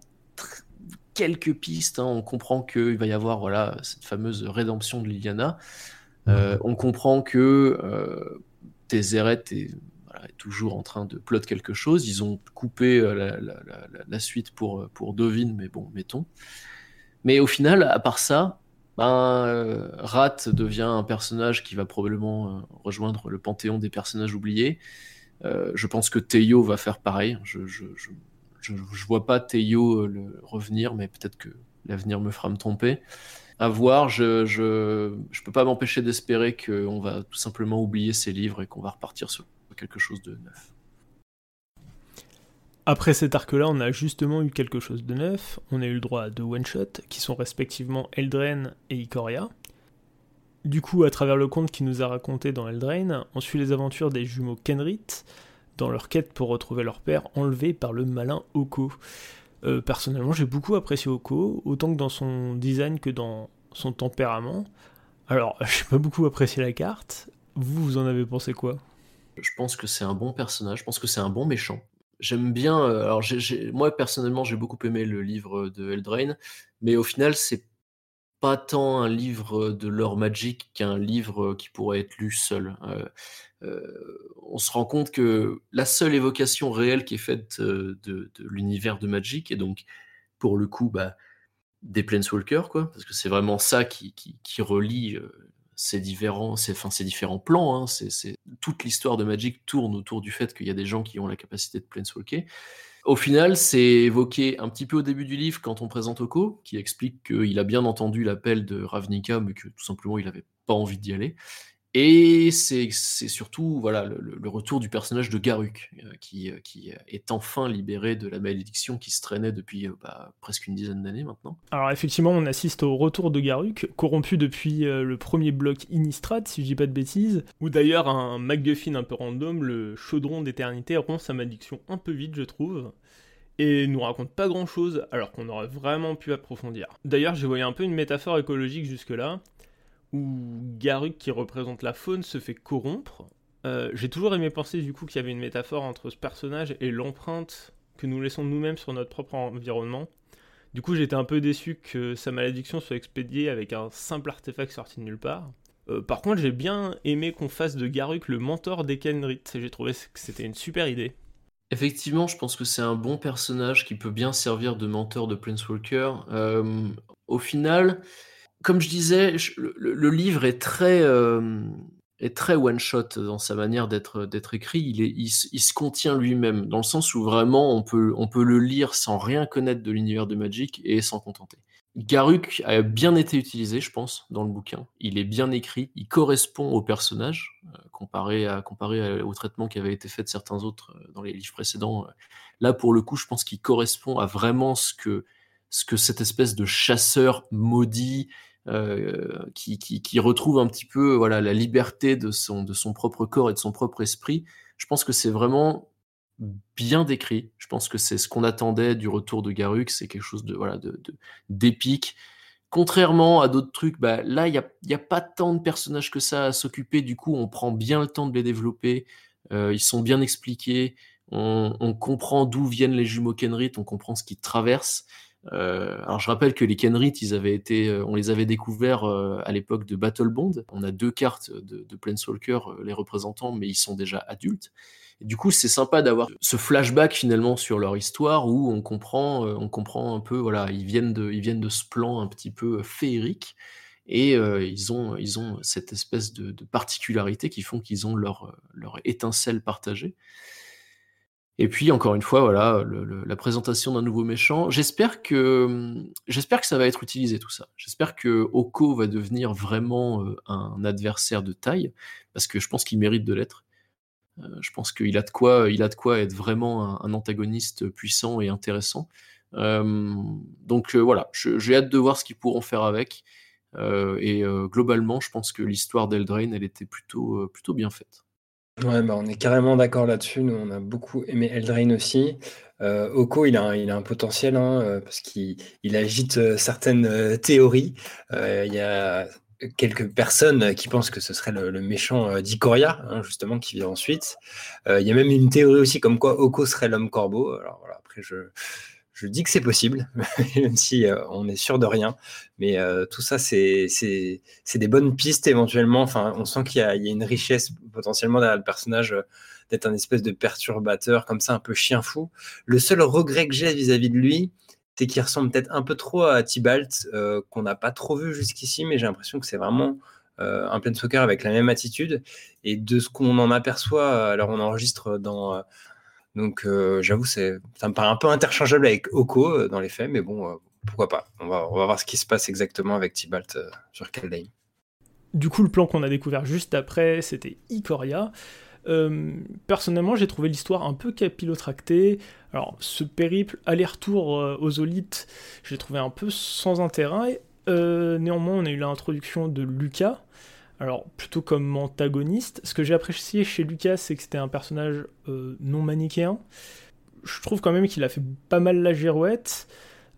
quelques pistes. Hein. On comprend qu'il va y avoir voilà cette fameuse rédemption de Liliana. on comprend que Tézéret est est toujours en train de plot quelque chose. Ils ont coupé euh, la, suite pour, euh, pour Dovin, mais bon, mettons. Mais au final, à part ça, ben, euh, Rat devient un personnage qui va probablement rejoindre le panthéon des personnages oubliés. je pense que Teio va faire pareil. Je, je, je, vois pas Teio le revenir, mais peut-être que l'avenir me fera me tromper. À voir, je, je, je peux pas m'empêcher d'espérer qu'on va tout simplement oublier ces livres et qu'on va repartir sur quelque chose de neuf. Après cet arc-là, on a justement eu quelque chose de neuf. On a eu le droit à deux one-shots, qui sont respectivement Eldraine et Ikoria. Du coup, à travers le conte qu'il nous a raconté dans Eldraine, on suit les aventures des jumeaux Kenrit dans leur quête pour retrouver leur père enlevé par le malin Oko. Euh, personnellement, j'ai beaucoup apprécié Oko, autant que dans son design que dans son tempérament. Alors, *laughs* j'ai pas beaucoup apprécié la carte. Vous, vous en avez pensé quoi? Je pense que c'est un bon personnage, je pense que c'est un bon méchant. J'aime bien. Euh, alors, moi personnellement, j'ai beaucoup aimé le livre de Eldraine, mais au final, c'est pas tant un livre de lore magique qu'un livre qui pourrait être lu seul. Euh, euh, on se rend compte que la seule évocation réelle qui est faite de, l'univers de Magic, et donc pour le coup, bah, des Planeswalkers, quoi, parce que c'est vraiment ça qui relie ces différents, ces, enfin, ces différents plans. Hein, c'est, toute l'histoire de Magic tourne autour du fait qu'il y a des gens qui ont la capacité de planeswalker. Au final, c'est évoqué un petit peu au début du livre quand on présente Oko, qui explique qu'il a bien entendu l'appel de Ravnica, mais que tout simplement il n'avait pas envie d'y aller. Et c'est surtout voilà, le, retour du personnage de Garuk, euh, qui, euh, qui, est enfin libéré de la malédiction qui se traînait depuis euh, bah, presque une dizaine d'années maintenant. Alors effectivement, on assiste au retour de Garuk, corrompu depuis le premier bloc Innistrad, si je dis pas de bêtises, où d'ailleurs un MacGuffin un peu random, le chaudron d'éternité, rompt sa malédiction un peu vite, je trouve et nous raconte pas grand chose alors qu'on aurait vraiment pu approfondir. D'ailleurs, j'ai voyé un peu une métaphore écologique jusque-là, où Garuk, qui représente la faune, se fait corrompre. Euh, j'ai toujours aimé penser du coup qu'il y avait une métaphore entre ce personnage et l'empreinte que nous laissons nous-mêmes sur notre propre environnement. Du coup, j'étais un peu déçu que sa malédiction soit expédiée avec un simple artefact sorti de nulle part. Euh, par contre, j'ai bien aimé qu'on fasse de Garuk le mentor d'Ekenrit. J'ai trouvé que c'était une super idée. Effectivement, je pense que c'est un bon personnage qui peut bien servir de mentor de Planeswalker. Euh, au final, comme je disais, le, livre est très, euh, est très one shot dans sa manière d'être d'être écrit. Il, se contient lui-même dans le sens où vraiment on peut on peut le lire sans rien connaître de l'univers de Magic et s'en contenter. Garuk a bien été utilisé, je pense, dans le bouquin. Il est bien écrit, il correspond au personnage, euh, comparé, à, comparé au traitement qui avait été fait de certains autres euh, dans les livres précédents. Là, pour le coup, je pense qu'il correspond à vraiment ce que, ce que cette espèce de chasseur maudit, euh, qui, retrouve un petit peu voilà la liberté de son, de son propre corps et de son propre esprit. Je pense que c'est vraiment bien décrit. Je pense que c'est ce qu'on attendait du retour de Garuk, c'est quelque chose de voilà de d'épique. Contrairement à d'autres trucs, bah, là, il n'y a, y a pas tant de personnages que ça à s'occuper. Du coup, on prend bien le temps de les développer. Euh, ils sont bien expliqués. On, comprend d'où viennent les jumeaux Kenrit. On comprend ce qu'ils traversent. Euh, alors, je rappelle que les Kenrit, ils avaient été, euh, on les avait découverts à l'époque de Battle Bond. On a deux cartes de, de Planeswalker les représentants, mais ils sont déjà adultes du coup, c'est sympa d'avoir ce flashback finalement sur leur histoire où on comprend, euh, on comprend un peu, voilà, ils viennent de, ils viennent de ce plan un petit peu euh, féerique et euh, ils ont, ils ont cette espèce de, particularité qui font qu'ils ont leur, leur étincelle partagée. Et puis encore une fois, voilà, la présentation d'un nouveau méchant. J'espère que, j'espère que ça va être utilisé tout ça. J'espère que Oko va devenir vraiment un adversaire de taille parce que je pense qu'il mérite de l'être. Euh, je pense qu'il a de quoi, il a de quoi être vraiment un, antagoniste puissant et intéressant. Euh, donc euh, voilà, j'ai hâte de voir ce qu'ils pourront faire avec. et globalement, je pense que l'histoire d'Eldraine, elle était plutôt, plutôt bien faite. Bah on est carrément d'accord là-dessus. Nous, on a beaucoup aimé Eldraine aussi. Oko, il a, un, potentiel hein, parce qu'il il agite certaines théories. Il y a quelques personnes qui pensent que ce serait le, méchant euh, d'Ikoria, hein, justement, qui vient ensuite. Euh, il y a même une théorie aussi comme quoi Oko serait l'homme corbeau. Voilà, après, je, je dis que c'est possible, *laughs* même si euh, on est sûr de rien. Mais tout ça, c'est des bonnes pistes éventuellement. Enfin, on sent qu'il y, a une richesse potentiellement derrière le personnage d'être un espèce de perturbateur, comme ça, un peu chien fou. Le seul regret que j'ai vis-à-vis de lui, c'est qu'il ressemble peut-être un peu trop à Tibalt, euh, qu'on n'a pas trop vu jusqu'ici, mais j'ai l'impression que c'est vraiment euh, un plein soccer avec la même attitude. Et de ce qu'on en aperçoit, alors on enregistre dans. Euh, donc j'avoue, ça me paraît un peu interchangeable avec Oko dans les faits, mais bon, pourquoi pas. On va, voir ce qui se passe exactement avec Tibalt sur Kaldheim. Du coup, le plan qu'on a découvert juste après, c'était Ikoria. Euh, personnellement, j'ai trouvé l'histoire un peu capillotractée. Alors, ce périple aller-retour euh, aux Olites, j'ai trouvé un peu sans intérêt. Euh, néanmoins, on a eu l'introduction de Lucas, alors plutôt comme antagoniste. Ce que j'ai apprécié chez Lucas, c'est que c'était un personnage non manichéen. Je trouve quand même qu'il a fait pas mal la girouette.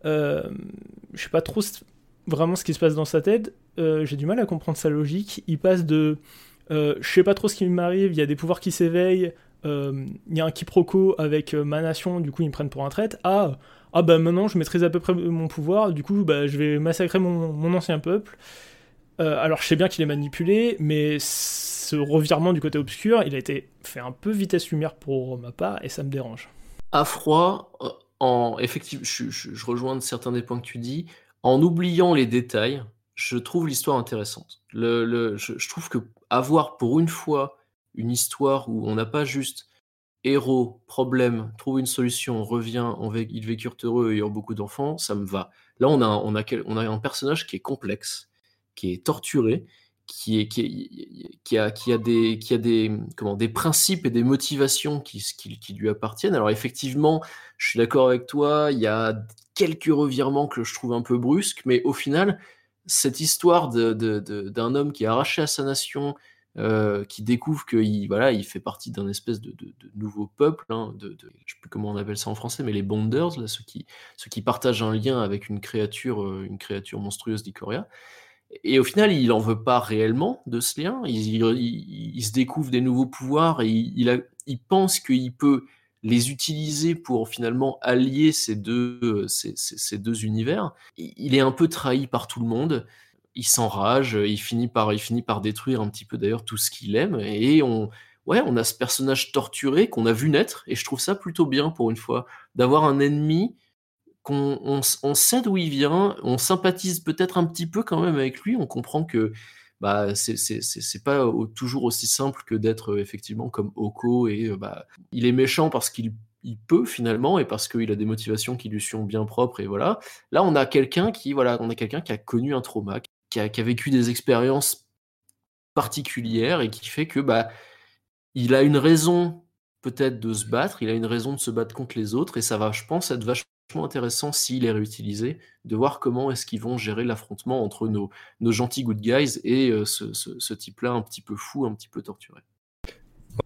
je sais pas trop vraiment ce qui se passe dans sa tête. j'ai du mal à comprendre sa logique. Il passe de euh, je sais pas trop ce qui m'arrive, il y a des pouvoirs qui s'éveillent, euh, il y a un quiproquo avec euh, ma nation, du coup ils me prennent pour un traître. Ah, ah bah maintenant je maîtrise à peu près mon pouvoir, du coup bah, je vais massacrer mon, ancien peuple. Alors je sais bien qu'il est manipulé, mais ce revirement du côté obscur, il a été fait un peu vitesse lumière pour ma part et ça me dérange. À froid, en effectivement, je, rejoins certains des points que tu dis, en oubliant les détails, je trouve l'histoire intéressante. Je, trouve que avoir pour une fois une histoire où on n'a pas juste héros, problème, trouve une solution, revient, on ils vécurent heureux et eurent beaucoup d'enfants, ça me va. Là, on a un personnage qui est complexe, qui est torturé, qui, est, qui, a, qui a, des, qui a des, comment, des principes et des motivations qui, qui, lui appartiennent. Alors effectivement, je suis d'accord avec toi, il y a quelques revirements que je trouve un peu brusques, mais au final, cette histoire d'un homme qui est arraché à sa nation, euh, qui découvre qu'il voilà, il fait partie d'un espèce de, nouveau peuple, hein, de, je sais plus comment on appelle ça en français, mais les Bonders, là, ceux, qui, ceux qui partagent un lien avec une créature, euh, une créature monstrueuse d'Ikoria. Et au final, il en veut pas réellement de ce lien. Il, se découvre des nouveaux pouvoirs et il, il pense qu'il peut les utiliser pour finalement allier ces deux, ces, deux univers. Il est un peu trahi par tout le monde. Il s'enrage, il finit par, il finit par détruire un petit peu d'ailleurs tout ce qu'il aime. Et on, ouais, on a ce personnage torturé qu'on a vu naître. Et je trouve ça plutôt bien pour une fois d'avoir un ennemi qu'on on sait d'où il vient, on sympathise peut-être un petit peu quand même avec lui. On comprend que bah, c'est pas toujours aussi simple que d'être euh, effectivement comme Oko et euh, bah, il est méchant parce qu'il peut finalement et parce qu'il a des motivations qui lui sont bien propres et voilà. Là, on a quelqu'un qui voilà, on a quelqu'un qui a connu un trauma, qui a, vécu des expériences particulières et qui fait que bah il a une raison peut-être de se battre, il a une raison de se battre contre les autres et ça va, je pense, être vachement intéressant s'il est réutilisé, de voir comment est-ce qu'ils vont gérer l'affrontement entre nos, nos gentils good guys et euh, ce, type-là un petit peu fou, un petit peu torturé.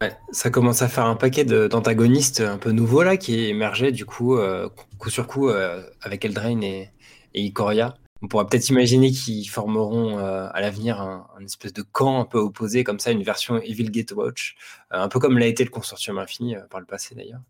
Ouais, ça commence à faire un paquet d'antagonistes un peu nouveaux là qui émergeaient du coup, euh, coup sur coup, euh, avec Eldraine et, et. On pourrait peut-être imaginer qu'ils formeront euh, à l'avenir un, espèce de camp un peu opposé, comme ça, une version Evil Gatewatch, un peu comme l'a été le Consortium Infini euh, par le passé d'ailleurs,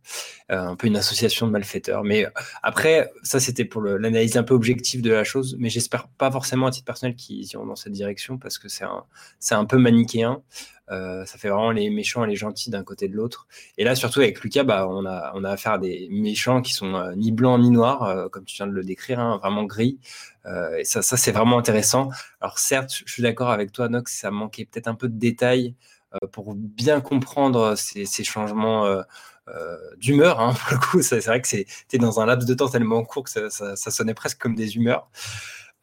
un peu une association de malfaiteurs. Mais après, ça c'était pour l'analyse un peu objective de la chose, mais j'espère pas forcément à titre personnel qu'ils iront dans cette direction parce que c'est un, un peu manichéen. Euh, ça fait vraiment les méchants et les gentils d'un côté de l'autre. Et là, surtout avec Lucas, bah, on, a, on a affaire à des méchants qui sont euh, ni blancs ni noirs, euh, comme tu viens de le décrire, hein, vraiment gris. et ça, ça c'est vraiment intéressant. Alors certes, je suis d'accord avec toi, Nox, ça manquait peut-être un peu de détails pour bien comprendre ces, changements. d'humeur. Hein, *laughs* pour le coup, c'est vrai que c'était dans un laps de temps tellement court que ça, ça, sonnait presque comme des humeurs.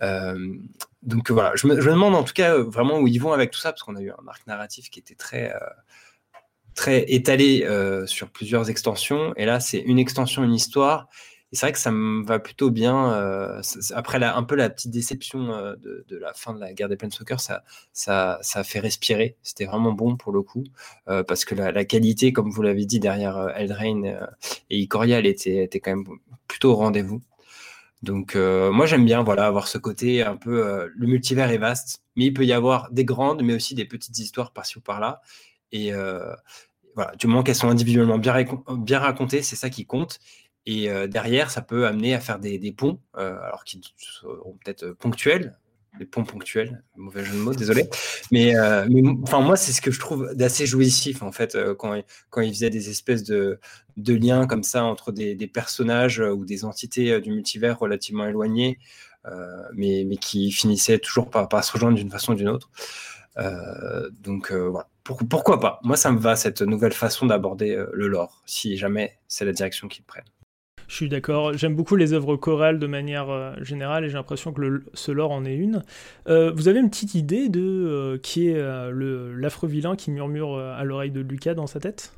Euh, donc voilà, je me, demande en tout cas euh, vraiment où ils vont avec tout ça, parce qu'on a eu un arc narratif qui était très, euh, très étalé sur plusieurs extensions, et là c'est une extension, une histoire, c'est vrai que ça me va plutôt bien. après la, un peu la petite déception de, la fin de la guerre des Planeswalkers, ça, ça, ça a fait respirer. C'était vraiment bon pour le coup, parce que la, qualité, comme vous l'avez dit, derrière Eldraine et Ikoria, elle était, était quand même plutôt au rendez-vous. Donc euh, moi j'aime bien voilà avoir ce côté un peu euh, le multivers est vaste, mais il peut y avoir des grandes mais aussi des petites histoires par-ci ou par-là. Et euh, voilà, du moment qu'elles sont individuellement bien racontées, c'est ça qui compte. Et derrière, ça peut amener à faire des, ponts, alors qui seront peut-être ponctuels, des ponts ponctuels, mauvais jeu de mots, désolé. Mais, euh, enfin, moi, c'est ce que je trouve d'assez jouissif, en fait, euh, quand, quand il faisait des espèces de, liens comme ça entre des, personnages euh, ou des entités du multivers relativement éloignées, mais, mais qui finissaient toujours par, par se rejoindre d'une façon ou d'une autre. donc, voilà. pourquoi pas? Moi, ça me va, cette nouvelle façon d'aborder le lore, si jamais c'est la direction qu'ils prennent. Je suis d'accord. J'aime beaucoup les œuvres chorales de manière euh, générale et j'ai l'impression que ce lore en est une. Euh, vous avez une petite idée de euh, qui est l'affreux vilain qui murmure à l'oreille de Lucas dans sa tête?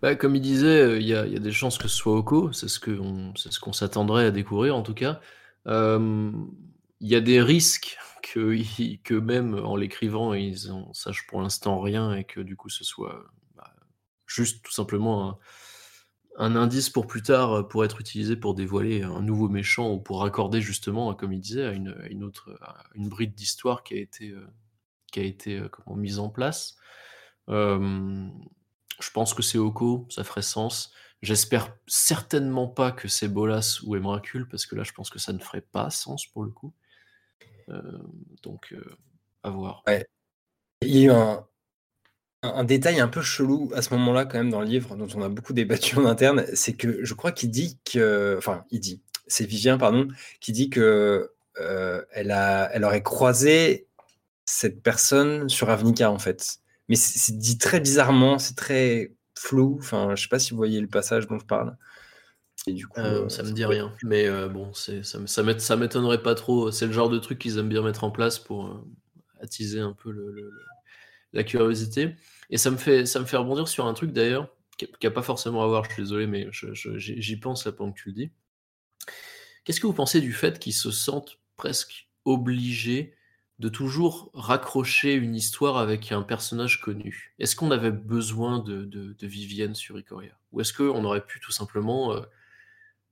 Bah, Comme il disait, il y, a des chances que ce soit Oko. C'est ce qu'on s'attendrait à découvrir en tout cas. Il y a des risques *laughs* que, que même en l'écrivant, ils en sachent pour l'instant rien et que du coup ce soit bah, juste tout simplement un un indice pour plus tard euh, pour être utilisé pour dévoiler un nouveau méchant ou pour raccorder justement, comme il disait, à une, une autre, une bride d'histoire qui a été, euh, qui a été euh, comment, mise en place. je pense que c'est Oko, ça ferait sens. J'espère certainement pas que c'est Bolas ou Emrakul, parce que là, je pense que ça ne ferait pas sens pour le coup. donc, à voir. Il y a eu un, un détail un peu chelou à ce moment-là, quand même, dans le livre, dont on a beaucoup débattu en interne, c'est que je crois qu'il dit que. Enfin, il dit. C'est Vivien, pardon, qui dit que euh, elle, a, elle aurait croisé cette personne sur Avnica, en fait. Mais c'est dit très bizarrement, c'est très flou. Enfin, je sais pas si vous voyez le passage dont je parle. Et du coup, euh, ça me dit rien. Mais euh, bon, ça, ça m'étonnerait pas trop. C'est le genre de truc qu'ils aiment bien mettre en place pour attiser un peu la curiosité. Et ça me fait, ça me fait rebondir sur un truc d'ailleurs, qui n'a pas forcément à voir, je suis désolé, mais j'y pense là pendant que tu le dis. Qu'est-ce que vous pensez du fait qu'ils se sentent presque obligés de toujours raccrocher une histoire avec un personnage connu? Est-ce qu'on avait besoin de, de, Vivienne sur Ikoria? Ou est-ce qu'on aurait pu tout simplement euh,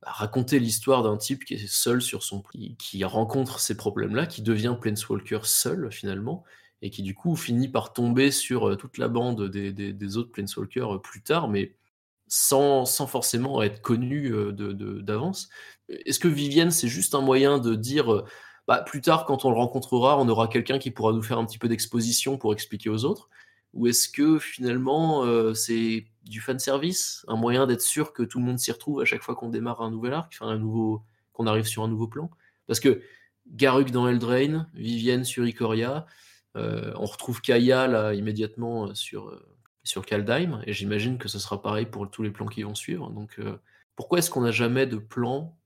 bah, raconter l'histoire d'un type qui est seul sur son qui rencontre ces problèmes-là, qui devient Planeswalker seul finalement, et qui du coup finit par tomber sur euh, toute la bande des, autres Planeswalkers euh, plus tard, mais sans, sans forcément être connu euh, d'avance. Est-ce que Vivienne, c'est juste un moyen de dire, bah, plus tard, quand on le rencontrera, on aura quelqu'un qui pourra nous faire un petit peu d'exposition pour expliquer aux autres? Ou est-ce que finalement, c'est du fan service, un moyen d'être sûr que tout le monde s'y retrouve à chaque fois qu'on démarre un nouvel arc, enfin qu'on arrive sur un nouveau plan? Parce que Garuk dans Eldraine, Vivienne sur Ikoria, on retrouve Kaya là immédiatement euh, sur, euh, sur Kaldheim, et j'imagine que ce sera pareil pour tous les plans qui vont suivre. Donc pourquoi est-ce qu'on n'a jamais de plan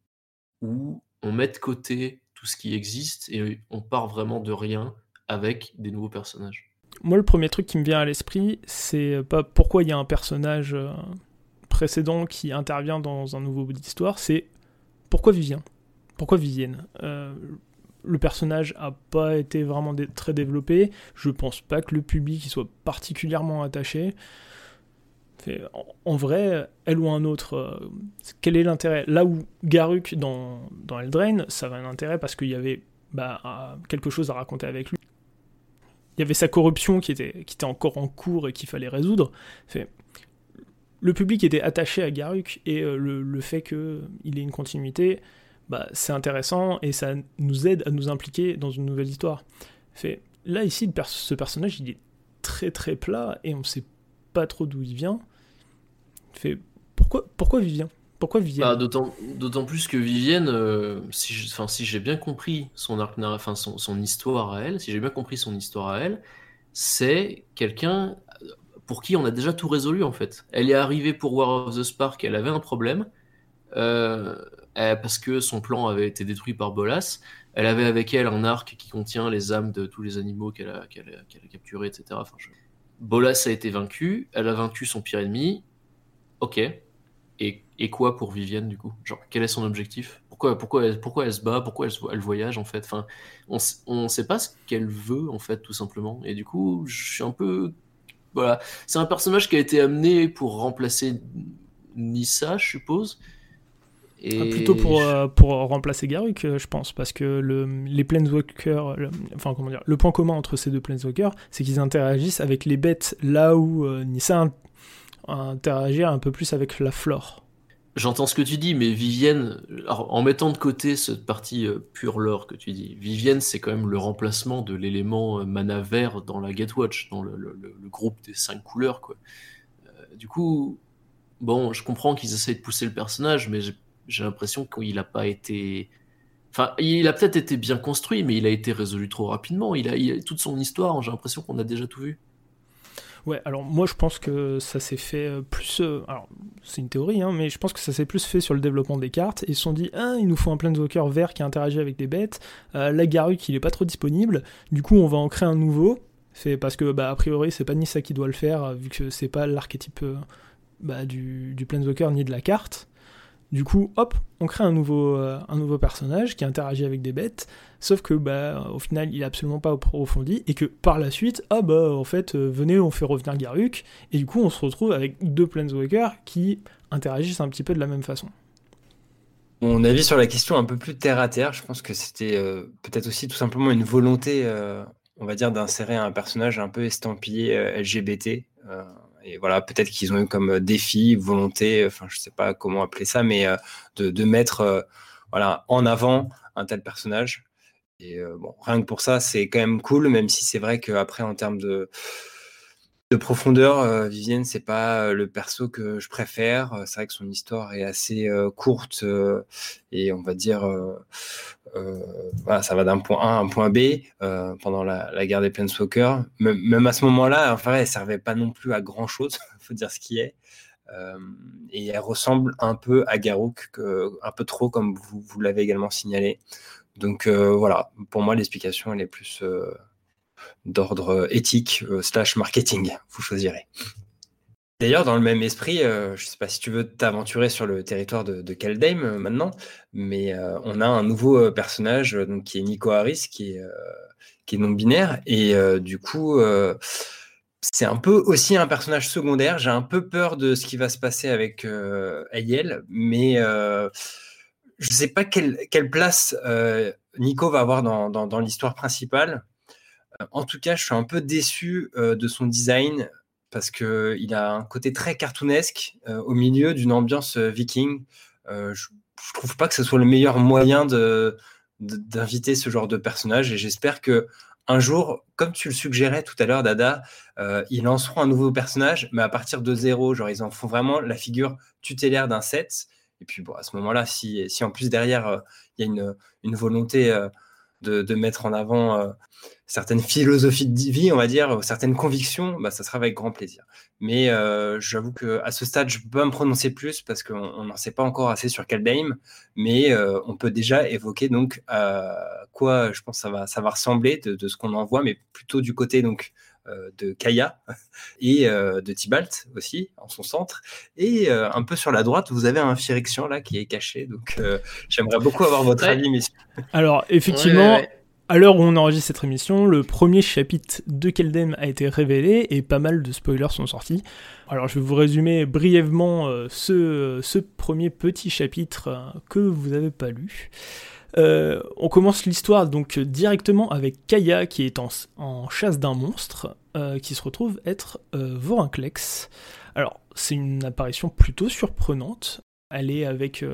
où on met de côté tout ce qui existe et on part vraiment de rien avec des nouveaux personnages? Moi, le premier truc qui me vient à l'esprit, c'est pas pourquoi il y a un personnage précédent qui intervient dans un nouveau bout d'histoire, c'est pourquoi Vivien? Pourquoi Vivienne? Le personnage a pas été vraiment très développé. Je pense pas que le public y soit particulièrement attaché. En, vrai, elle ou un autre, euh, quel est l'intérêt? Là où Garuk dans, dans Eldraine, ça avait un intérêt parce qu'il y avait bah, quelque chose à raconter avec lui. Il y avait sa corruption qui était, encore en cours et qu'il fallait résoudre. Le public était attaché à Garuk et euh, le, fait qu'il ait une continuité, bah, c'est intéressant et ça nous aide à nous impliquer dans une nouvelle histoire. Fait, là, ici, ce personnage, il est très très plat et on sait pas trop d'où il vient. Fait, pourquoi, pourquoi Vivien? Pourquoi Vivienne bah, D'autant plus que Vivienne, euh, si j'ai bien compris son, arc, son, histoire à elle, si j'ai bien compris son histoire à elle, c'est quelqu'un pour qui on a déjà tout résolu en fait. Elle est arrivée pour War of the Spark, elle avait un problème, euh, parce que son plan avait été détruit par Bolas. Elle avait avec elle un arc qui contient les âmes de tous les animaux qu'elle a, capturés, etc. Bolas a été vaincu, elle a vaincu son pire ennemi. Ok, et, quoi pour Vivienne du coup? Genre, quel est son objectif? Pourquoi, pourquoi, elle, pourquoi elle se bat? Pourquoi elle, elle, en fait? Enfin, On ne sait pas ce qu'elle veut en fait tout simplement. Et du coup, je suis un peu... Voilà, c'est un personnage qui a été amené pour remplacer Nissa, je suppose. Et... Ah, plutôt pour, euh, pour remplacer Garuk, euh, je pense, parce que le, les Planeswalkers, le, enfin comment dire, le point commun entre ces deux Planeswalkers, c'est qu'ils interagissent avec les bêtes là où euh, Nissa interagir un peu plus avec la flore. J'entends ce que tu dis, mais Vivienne, en mettant de côté cette partie euh, pure lore que tu dis, Vivienne, c'est quand même le remplacement de l'élément euh, mana vert dans la Gatewatch, dans le, groupe des cinq couleurs. Quoi. Euh, du coup, bon, je comprends qu'ils essayent de pousser le personnage, mais j'ai l'impression qu'il n'a pas été. Enfin, il a peut-être été bien construit, mais il a été résolu trop rapidement. Il a, toute son histoire, j'ai l'impression qu'on a déjà tout vu. Ouais, alors moi je pense que ça s'est fait euh, plus. Euh, alors c'est une théorie, hein, mais je pense que ça s'est plus fait sur le développement des cartes. Ils se sont dit, ah, il nous faut un Planeswalker vert qui interagit avec des bêtes. Euh, la Garuk il est pas trop disponible. Du coup, on va en créer un nouveau. C'est parce que, bah, a priori, c'est pas ni ça qui doit le faire, vu que c'est pas l'archétype bah, du, du Planeswalker ni de la carte. Du coup, hop, on crée un nouveau, euh, un nouveau personnage qui interagit avec des bêtes, sauf que bah, au final, il est absolument pas approfondi, et que par la suite, ah bah en fait, euh, venez, on fait revenir Garuk, et du coup, on se retrouve avec deux Planeswalkers qui interagissent un petit peu de la même façon. Mon avis sur la question un peu plus terre à terre, je pense que c'était euh, peut-être aussi tout simplement une volonté, on va dire, d'insérer un personnage un peu estampillé LGBT et voilà, peut-être qu'ils ont eu comme euh, défi, volonté, enfin, je sais pas comment appeler ça, mais euh, de, mettre euh, en avant un tel personnage. Et bon, rien que pour ça, c'est quand même cool, même si c'est vrai qu'après, en termes de, de profondeur, euh, Vivienne, c'est pas le perso que je préfère. C'est vrai que son histoire est assez courte et on va dire, ça va d'un point A à un point B pendant la, guerre des Planeswalkers. Même, même à ce moment-là, enfin, elle servait pas non plus à grand chose, *laughs* faut dire ce qui est. et elle ressemble un peu à Garuk, un peu trop comme vous l'avez également signalé. Donc voilà, pour moi l'explication elle est plus d'ordre éthique euh, slash marketing, vous choisirez. D'ailleurs, dans le même esprit, euh, je ne sais pas si tu veux t'aventurer sur le territoire de, de euh, maintenant, mais on a un nouveau personnage donc, qui est Nico Harris, qui est, est non-binaire, et du coup, c'est un peu aussi un personnage secondaire. J'ai un peu peur de ce qui va se passer avec Ayel, mais je ne sais pas quelle, quelle place Nico va avoir dans, dans l'histoire principale. Euh, en tout cas, je suis un peu déçu euh, de son design parce qu'il a un côté très cartoonesque euh, au milieu d'une ambiance viking. je, ne trouve pas que ce soit le meilleur moyen d'inviter ce genre de personnage et j'espère que un jour, comme tu le suggérais tout à l'heure, Dada, ils lanceront un nouveau personnage, mais à partir de zéro, genre ils en font vraiment la figure tutélaire d'un set. Et puis bon, à ce moment-là, si, si en plus derrière il y a une volonté de, de, mettre en avant certaines philosophies de vie, on va dire, certaines convictions, bah, ça sera avec grand plaisir. Mais euh, j'avoue que à ce stade, je peux pas me prononcer plus parce qu'on n'en sait pas encore assez sur Kaldheim, mais euh, on peut déjà évoquer donc quoi je pense ça va, ça va ressembler de, ce qu'on en voit, mais plutôt du côté donc de Kaya *laughs* et de Tibalt aussi en son centre. Et un peu sur la droite, vous avez un Phyrexian là qui est caché. Donc j'aimerais beaucoup avoir votre avis, messieurs. Alors effectivement. À l'heure où on enregistre cette émission, le premier chapitre de Keldem a été révélé et pas mal de spoilers sont sortis. Alors je vais vous résumer brièvement euh, ce, ce, premier petit chapitre euh, que vous n'avez pas lu. Euh, on commence l'histoire donc directement avec Kaya qui est en, chasse d'un monstre qui se retrouve être Vorinclex. Alors c'est une apparition plutôt surprenante. Elle est avec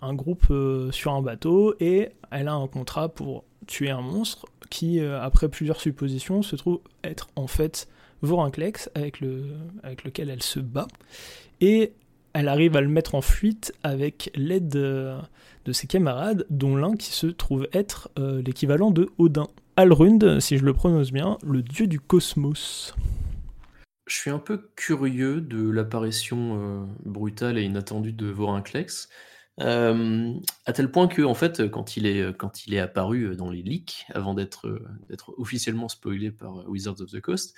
un groupe sur un bateau et elle a un contrat pour tuer un monstre qui, euh, après plusieurs suppositions, se trouve être en fait Vorinclex avec, le, avec lequel elle se bat. Elle arrive à le mettre en fuite avec l'aide de, ses camarades, dont l'un qui se trouve être euh, l'équivalent de Odin. Alrund, si je le prononce bien, le dieu du cosmos. Je suis un peu curieux de l'apparition euh, brutale et inattendue de Vorinclex. Euh, à tel point que, en fait, quand il est, quand il est apparu dans les leaks, avant d'être d'être officiellement spoilé par Wizards of the Coast,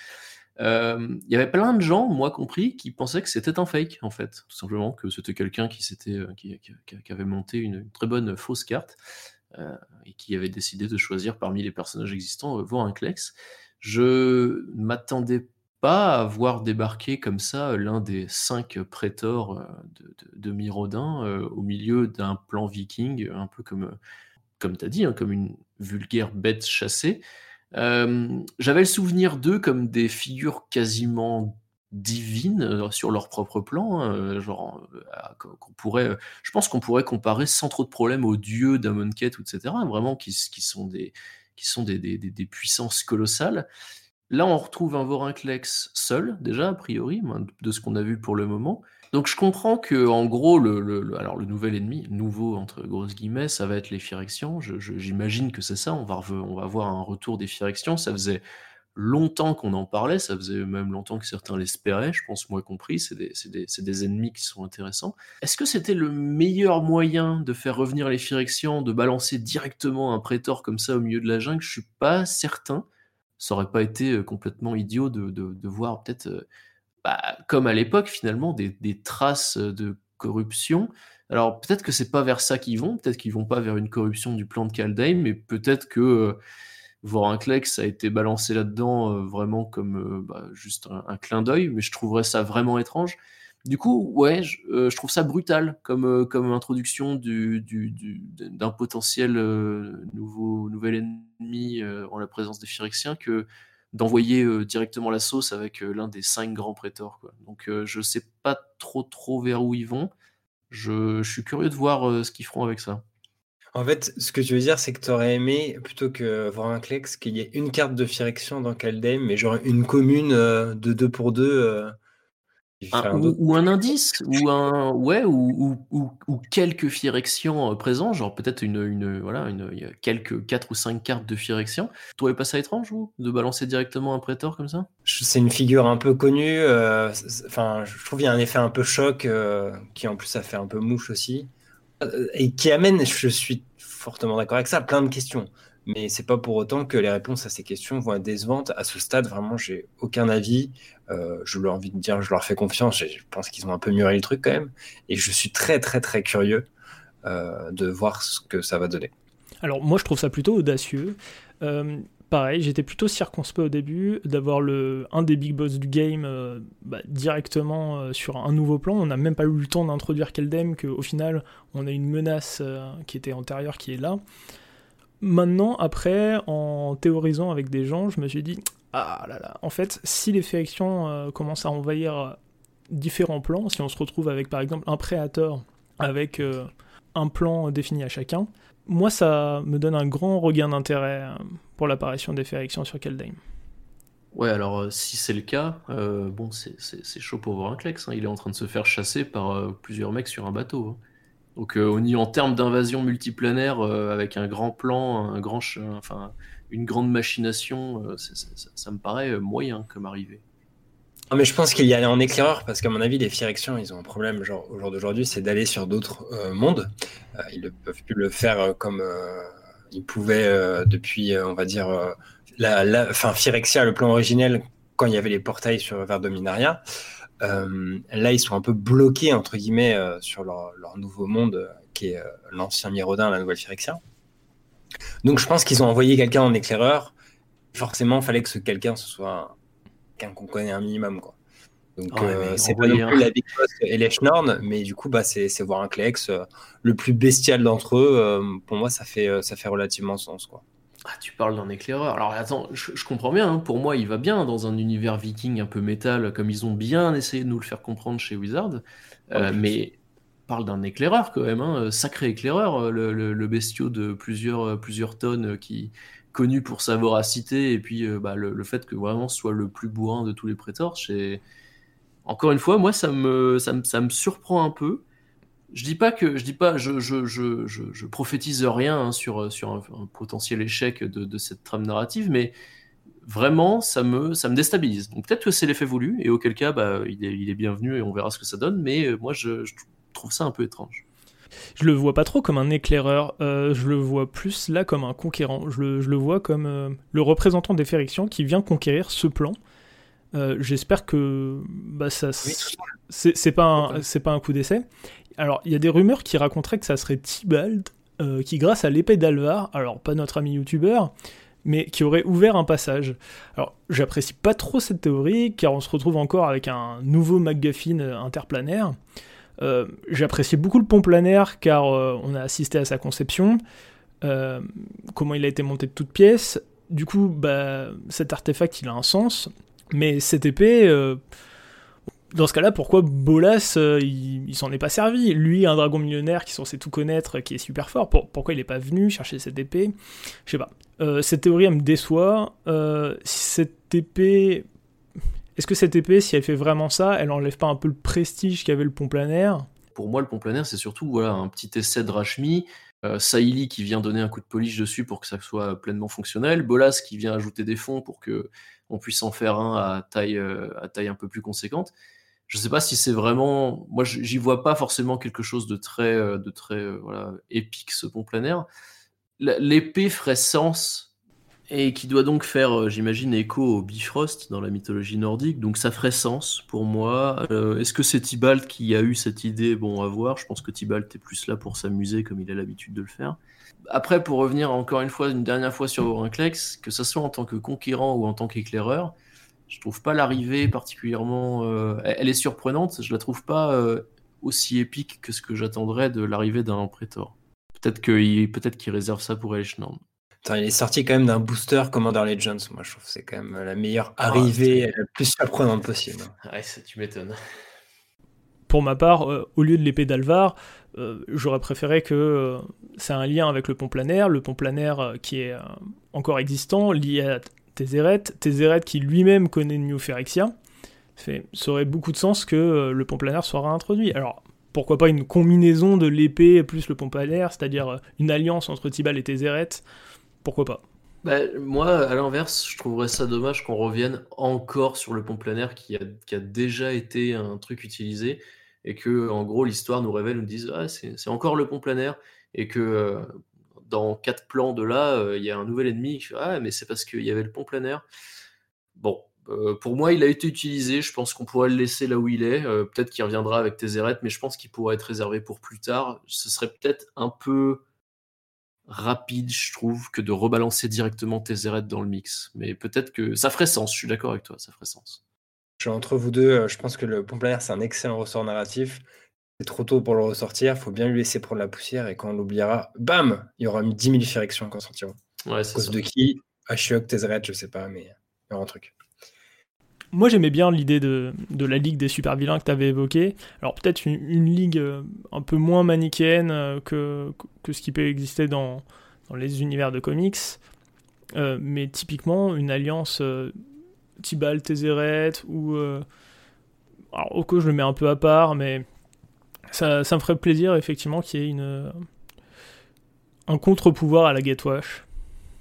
il y avait plein de gens, moi compris, qui pensaient que c'était un fake, en fait. Tout simplement, que c'était quelqu'un qui, s'était, qui, qui, avait monté une, très bonne fausse carte et qui avait décidé de choisir parmi les personnages existants un Klex. Je m'attendais pas à voir débarquer comme ça l'un des cinq prétors euh, de, de, Mirodin euh, au milieu d'un plan viking, un peu comme, comme tu as dit, hein, comme une vulgaire bête chassée. Euh, j'avais le souvenir d'eux comme des figures quasiment divines sur leur propre plan, hein, genre qu'on pourrait, je pense qu'on pourrait comparer sans trop de problèmes aux dieux d'Amonkhet, etc. Vraiment qui, qui sont des qui sont des, des, des puissances colossales. Là, on retrouve un Vorinclex seul, déjà, a priori, de ce qu'on a vu pour le moment. Donc je comprends que, en gros, le, alors le nouvel ennemi, nouveau entre grosses guillemets, ça va être les Phyrexians. J'imagine que c'est ça. On va, on va voir un retour des Phyrexians. Ça faisait longtemps qu'on en parlait. Ça faisait même longtemps que certains l'espéraient. Je pense, moi compris. C'est des, des, des, ennemis qui sont intéressants. Est-ce que c'était le meilleur moyen de faire revenir les Phyrexians, de balancer directement un prétor comme ça au milieu de la jungle? Je suis pas certain ça aurait pas été complètement idiot de, voir peut-être, bah, comme à l'époque finalement, des, traces de corruption. Alors peut-être que c'est pas vers ça qu'ils vont, peut-être qu'ils vont pas vers une corruption du plan de Kaldheim, mais peut-être que voir un Vorinclex a été balancé là-dedans vraiment comme bah, juste un clin d'œil, mais je trouverais ça vraiment étrange. Du coup, ouais, je, euh, trouve ça brutal comme, euh, comme introduction du, d'un potentiel euh, nouveau, nouvel ennemi en la présence des Phyrexiens que d'envoyer directement la sauce avec l'un des cinq grands prétors. Quoi. Donc je sais pas trop trop vers où ils vont. Je, suis curieux de voir ce qu'ils feront avec ça. En fait, ce que tu veux dire, c'est que tu aurais aimé, plutôt que voir un Klex, qu'il y ait une carte de Phyrexian dans Kaldheim, mais genre une commune de deux pour ou, un indice, ou un ouais, ou, ou, ou quelques Phyrexians euh, présents, genre peut-être une, une, voilà, une, quelques 4 ou 5 cartes de Phyrexian. Tu trouvais pas ça étrange, de balancer directement un prétor comme ça? C'est une figure un peu connue. Euh, enfin, je trouve qu'il y a un effet un peu choc, euh, qui en plus a fait un peu mouche aussi, et qui amène, je suis fortement d'accord avec ça, plein de questions mais c'est pas pour autant que les réponses à ces questions vont être décevantes. À ce stade, vraiment, j'ai aucun avis. Euh, je leur envie de dire, je leur fais confiance. Je pense qu'ils ont un peu mûri le truc quand même, et je suis très très très curieux euh, de voir ce que ça va donner. Alors moi, je trouve ça plutôt audacieux. Euh, pareil, j'étais plutôt circonspect au début d'avoir un des big boss du game bah, directement sur un nouveau plan. On n'a même pas eu le temps d'introduire Keldem, qu'au final, on a une menace qui était antérieure qui est là. Maintenant, après, en théorisant avec des gens, je me suis dit, ah là là, en fait, si les factions euh, commencent à envahir euh, différents plans, si on se retrouve avec par exemple un préateur avec euh, un plan défini à chacun, moi ça me donne un grand regain d'intérêt pour l'apparition des factions sur Kaldheim. Ouais, alors si c'est le cas, bon, c'est chaud pour voir un Klex. Hein. Il est en train de se faire chasser par plusieurs mecs sur un bateau. Hein. Donc euh, en termes d'invasion multiplanaire, euh, avec un grand plan, un grand, enfin, une grande machination, euh, ça, me paraît moyen comme arrivée. mais je pense qu'il y allait en éclaireur parce qu'à mon avis, les Phyrexians, ils ont un problème genre, au jour d'aujourd'hui, c'est d'aller sur d'autres mondes. ils ne peuvent plus le faire comme ils pouvaient depuis, on va dire, la, Phyrexia, le plan originel, quand il y avait les portails sur, vers Dominaria. Là, ils sont un peu bloqués, entre guillemets, sur leur, leur, nouveau monde, qui est l'ancien Mirodin, la nouvelle Phyrexia. Donc, je pense qu'ils ont envoyé quelqu'un en éclaireur. Forcément, il fallait que ce quelqu'un, ce soit quelqu'un qu'on connaît un minimum, quoi. Donc, euh, c'est pas non plus la Big Boss et les Schnorn, mais du coup, bah, c'est voir un Klex, euh, le plus bestial d'entre eux. Euh, pour moi, ça fait, ça fait relativement sens. Quoi. Ah, tu parles d'un éclaireur. Alors attends, je, comprends bien. Hein. Pour moi, il va bien dans un univers viking un peu métal, comme ils ont bien essayé de nous le faire comprendre chez Wizard. mais parle d'un éclaireur quand même, hein. sacré éclaireur, le, le, bestiau de plusieurs, plusieurs tonnes qui connu pour sa voracité et puis bah, le, fait que vraiment soit le plus bourrin de tous les prétors. Encore une fois, moi, ça me, ça me, surprend un peu. Je dis pas que je dis pas, je, je, je, je prophétise rien hein, sur, sur un, potentiel échec de, cette trame narrative, mais vraiment, ça me, ça me déstabilise. Donc peut-être que c'est l'effet voulu, et auquel cas, bah, il, est, il est bienvenu et on verra ce que ça donne, mais euh, moi, je, trouve ça un peu étrange. Je le vois pas trop comme un éclaireur, euh, je le vois plus là comme un conquérant. Je le, je le vois comme euh, le représentant des Férixians qui vient conquérir ce plan euh, j'espère que bah, ça, c'est pas, un, pas un coup d'essai. Alors, il y a des rumeurs qui raconteraient que ça serait Tibald euh, qui, grâce à l'épée d'Alvar, alors pas notre ami youtubeur, mais qui aurait ouvert un passage. Alors, j'apprécie pas trop cette théorie, car on se retrouve encore avec un nouveau MacGuffin euh, interplanaire. Euh, J'apprécie beaucoup le pont planaire, car on a assisté à sa conception, comment il a été monté de toutes pièces. Du coup, bah, cet artefact, il a un sens. Mais cette épée, dans ce cas-là, pourquoi Bolas, euh, il, s'en est pas servi Lui, un dragon millionnaire qui est censé tout connaître, qui est super fort, pourquoi il n'est pas venu chercher cette épée Je sais pas. Euh, cette théorie, elle me déçoit. si cette épée... Est-ce que cette épée, si elle fait vraiment ça, elle enlève pas un peu le prestige qu'avait le pont planaire? Pour moi, le pont planaire, c'est surtout voilà, un petit essai de Rashmi, euh, Saïli qui vient donner un coup de polish dessus pour que ça soit pleinement fonctionnel, Bolas qui vient ajouter des fonds pour que on puisse en faire un à taille, euh, à taille un peu plus conséquente. Je ne sais pas si c'est vraiment, moi j'y vois pas forcément quelque chose de très, euh, de très voilà, épique ce pont planaire. L'épée ferait sens et qui doit donc faire, euh, j'imagine, écho au Bifrost dans la mythologie nordique. Donc ça ferait sens pour moi. Euh, est-ce que c'est Tibalt qui a eu cette idée? Bon, à voir. Je pense que Tibalt est plus là pour s'amuser comme il a l'habitude de le faire. Après, pour revenir encore une fois, une dernière fois sur Orinclex, que ce soit en tant que conquérant ou en tant qu'éclaireur, je trouve pas l'arrivée particulièrement. Euh, elle est surprenante. Je la trouve pas aussi épique que ce que j'attendrais de l'arrivée d'un prétor. Peut-être qu'il peut qu'il réserve ça pour Elishnorn il est sorti quand même d'un booster Commander Legends. Moi, je trouve que c'est quand même la meilleure ah, arrivée, la plus surprenante possible. Ouais, ça, tu m'étonnes. Pour ma part, euh, au lieu de l'épée d'Alvar, euh, j'aurais préféré que euh, c'est un lien avec le pont planaire, le pont planaire qui est encore existant, lié à Tézéret, Tézéret qui lui-même connaît New Phyrexia. Ça aurait beaucoup de sens que le pont planaire soit réintroduit. Alors, pourquoi pas une combinaison de l'épée plus le pont planaire, c'est-à-dire une alliance entre Tibal et Tézéret pourquoi pas? Bah, moi, à l'inverse, je trouverais ça dommage qu'on revienne encore sur le pont planaire qui a, qui a déjà été un truc utilisé et que, en gros, l'histoire nous révèle, nous dise ah, c'est encore le pont planaire et que euh, dans quatre plans de là, euh, il y a un nouvel ennemi. ah, mais c'est parce qu'il y avait le pont planaire. Bon, euh, pour moi, il a été utilisé. Je pense qu'on pourrait le laisser là où il est. peut-être qu'il reviendra avec Tézéret, mais je pense qu'il pourrait être réservé pour plus tard. Ce serait peut-être un peu rapide, je trouve, que de rebalancer directement Tézéret dans le mix. Mais peut-être que ça ferait sens, je suis d'accord avec toi, ça ferait sens. Je entre vous deux, euh, je pense que le pont planaire, c'est un excellent ressort narratif. C'est trop tôt pour le ressortir, il faut bien lui laisser prendre la poussière et quand on l'oubliera, bam, il y aura 10 000 directions quand sortira. Ouais, à cause de qui? Ashiok, Tézéret, je sais pas, mais il y aura un truc. Moi j'aimais bien l'idée de, la ligue des super vilains que tu avais évoqué. Alors peut-être une, ligue euh, un peu moins manichéenne euh, que, que ce qui peut exister dans, dans les univers de comics. Euh, mais typiquement une alliance Tibal, Tézéret ou... alors Oko je le mets un peu à part, mais ça, me ferait plaisir effectivement qu'il y ait une, un contre-pouvoir à la Gatwash.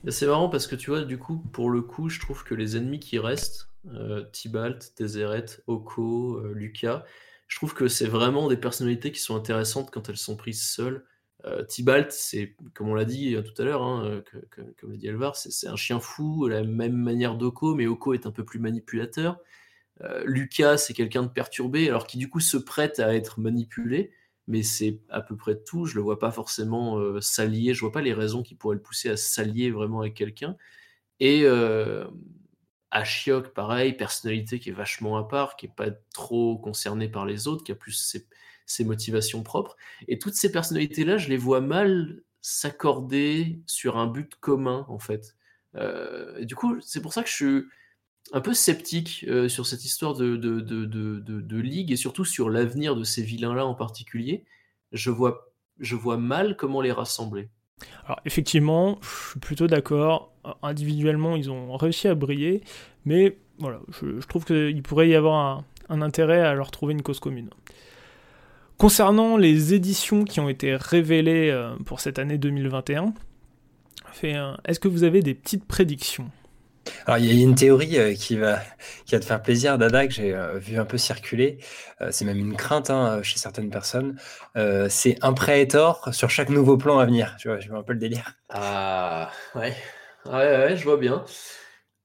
C'est marrant parce que tu vois, du coup, pour le coup, je trouve que les ennemis qui restent, euh, Tibalt, Deseret, Oko, euh, Lucas. Je trouve que c'est vraiment des personnalités qui sont intéressantes quand elles sont prises seules Euh, Tibalt, c'est, comme on l'a dit tout à l'heure, hein, comme l'a dit Alvar, c'est un chien fou, la même manière d'Oko, mais Oko est un peu plus manipulateur. Lucas, c'est quelqu'un de perturbé, alors qui du coup se prête à être manipulé, mais c'est à peu près tout. Je le vois pas forcément s'allier, je vois pas les raisons qui pourraient le pousser à s'allier vraiment avec quelqu'un. Et Ashiok, pareil, personnalité qui est vachement à part, qui est pas trop concernée par les autres, qui a plus ses, motivations propres. Et toutes ces personnalités-là, je les vois mal s'accorder sur un but commun, en fait. Euh, du coup, c'est pour ça que je suis un peu sceptique euh, sur cette histoire de, de, de, de, ligue et surtout sur l'avenir de ces vilains-là en particulier. Je vois, je vois mal comment les rassembler. Alors effectivement, je suis plutôt d'accord. Individuellement, ils ont réussi à briller, mais voilà, je, trouve qu'il pourrait y avoir un, intérêt à leur trouver une cause commune. Concernant les éditions qui ont été révélées euh, pour cette année 2021, est-ce que vous avez des petites prédictions? Alors, il y a une théorie euh, qui va, qui va te faire plaisir, Dada, que j'ai euh, vu un peu circuler. Euh, c'est même une crainte hein, chez certaines personnes. c'est un Prétor sur chaque nouveau plan à venir. Tu vois, je vois un peu le délire. Ah, ouais. Ouais, ouais, je vois bien.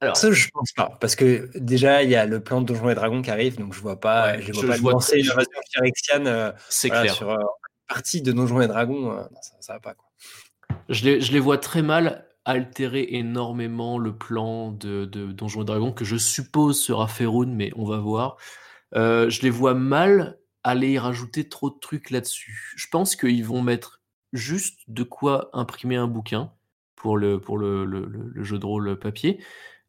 Alors, ça, je pense pas, parce que déjà, il y a le plan de Donjons et Dragons qui arrive, donc je vois pas, je vois pas lancer une phyrexiane c'est clair. sur une partie de Donjons et Dragons. ça, ça va pas, quoi. Je les, je les vois très mal altérer énormément le plan de, de Donjons et Dragons, que je suppose sera Feroun, mais on va voir. Euh, je les vois mal aller y rajouter trop de trucs là-dessus. Je pense qu'ils vont mettre juste de quoi imprimer un bouquin pour le, pour le, jeu de rôle papier.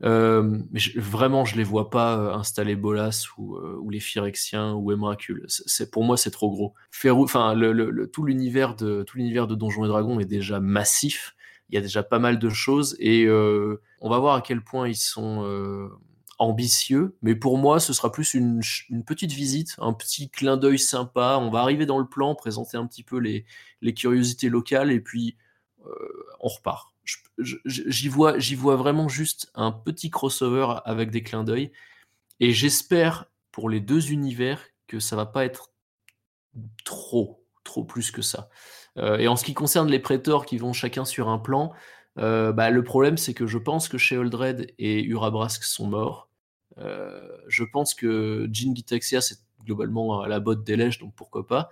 Euh, mais vraiment, je les vois pas euh, installer Bolas ou, ou les Phyrexiens ou Emrakul. C'est pour moi, c'est trop gros. enfin, tout l'univers de tout l'univers de Donjons et Dragons est déjà massif il y a déjà pas mal de choses et euh, on va voir à quel point ils sont euh, ambitieux. Mais pour moi, ce sera plus une, petite visite, un petit clin d'œil sympa. On va arriver dans le plan, présenter un petit peu les, curiosités locales et puis euh, on repart. J'y vois, j'y vois vraiment juste un petit crossover avec des clins d'œil et j'espère pour les deux univers que ça va pas être trop, trop plus que ça. Euh, et en ce qui concerne les prétors qui vont chacun sur un plan, euh, bah, le problème c'est que je pense que chez Oldred et Urabrask sont morts. Euh, je pense que Jin Gitaxia c'est globalement à la botte des lèches, donc pourquoi pas.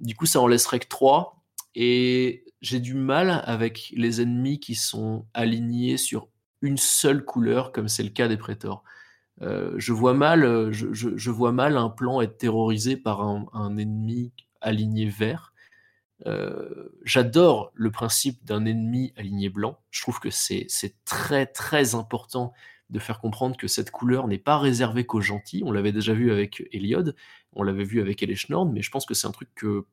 Du coup, ça en laisserait que trois. Et j'ai du mal avec les ennemis qui sont alignés sur une seule couleur, comme c'est le cas des prétors. je, vois mal, je, vois mal un plan être terrorisé par un ennemi aligné vert. Euh, j'adore le principe d'un ennemi aligné blanc. Je trouve que c'est très très important de faire comprendre que cette couleur n'est pas réservée qu'aux gentils. On l'avait déjà vu avec Eliod, on l'avait vu avec Eleshnord, mais je pense que c'est un truc que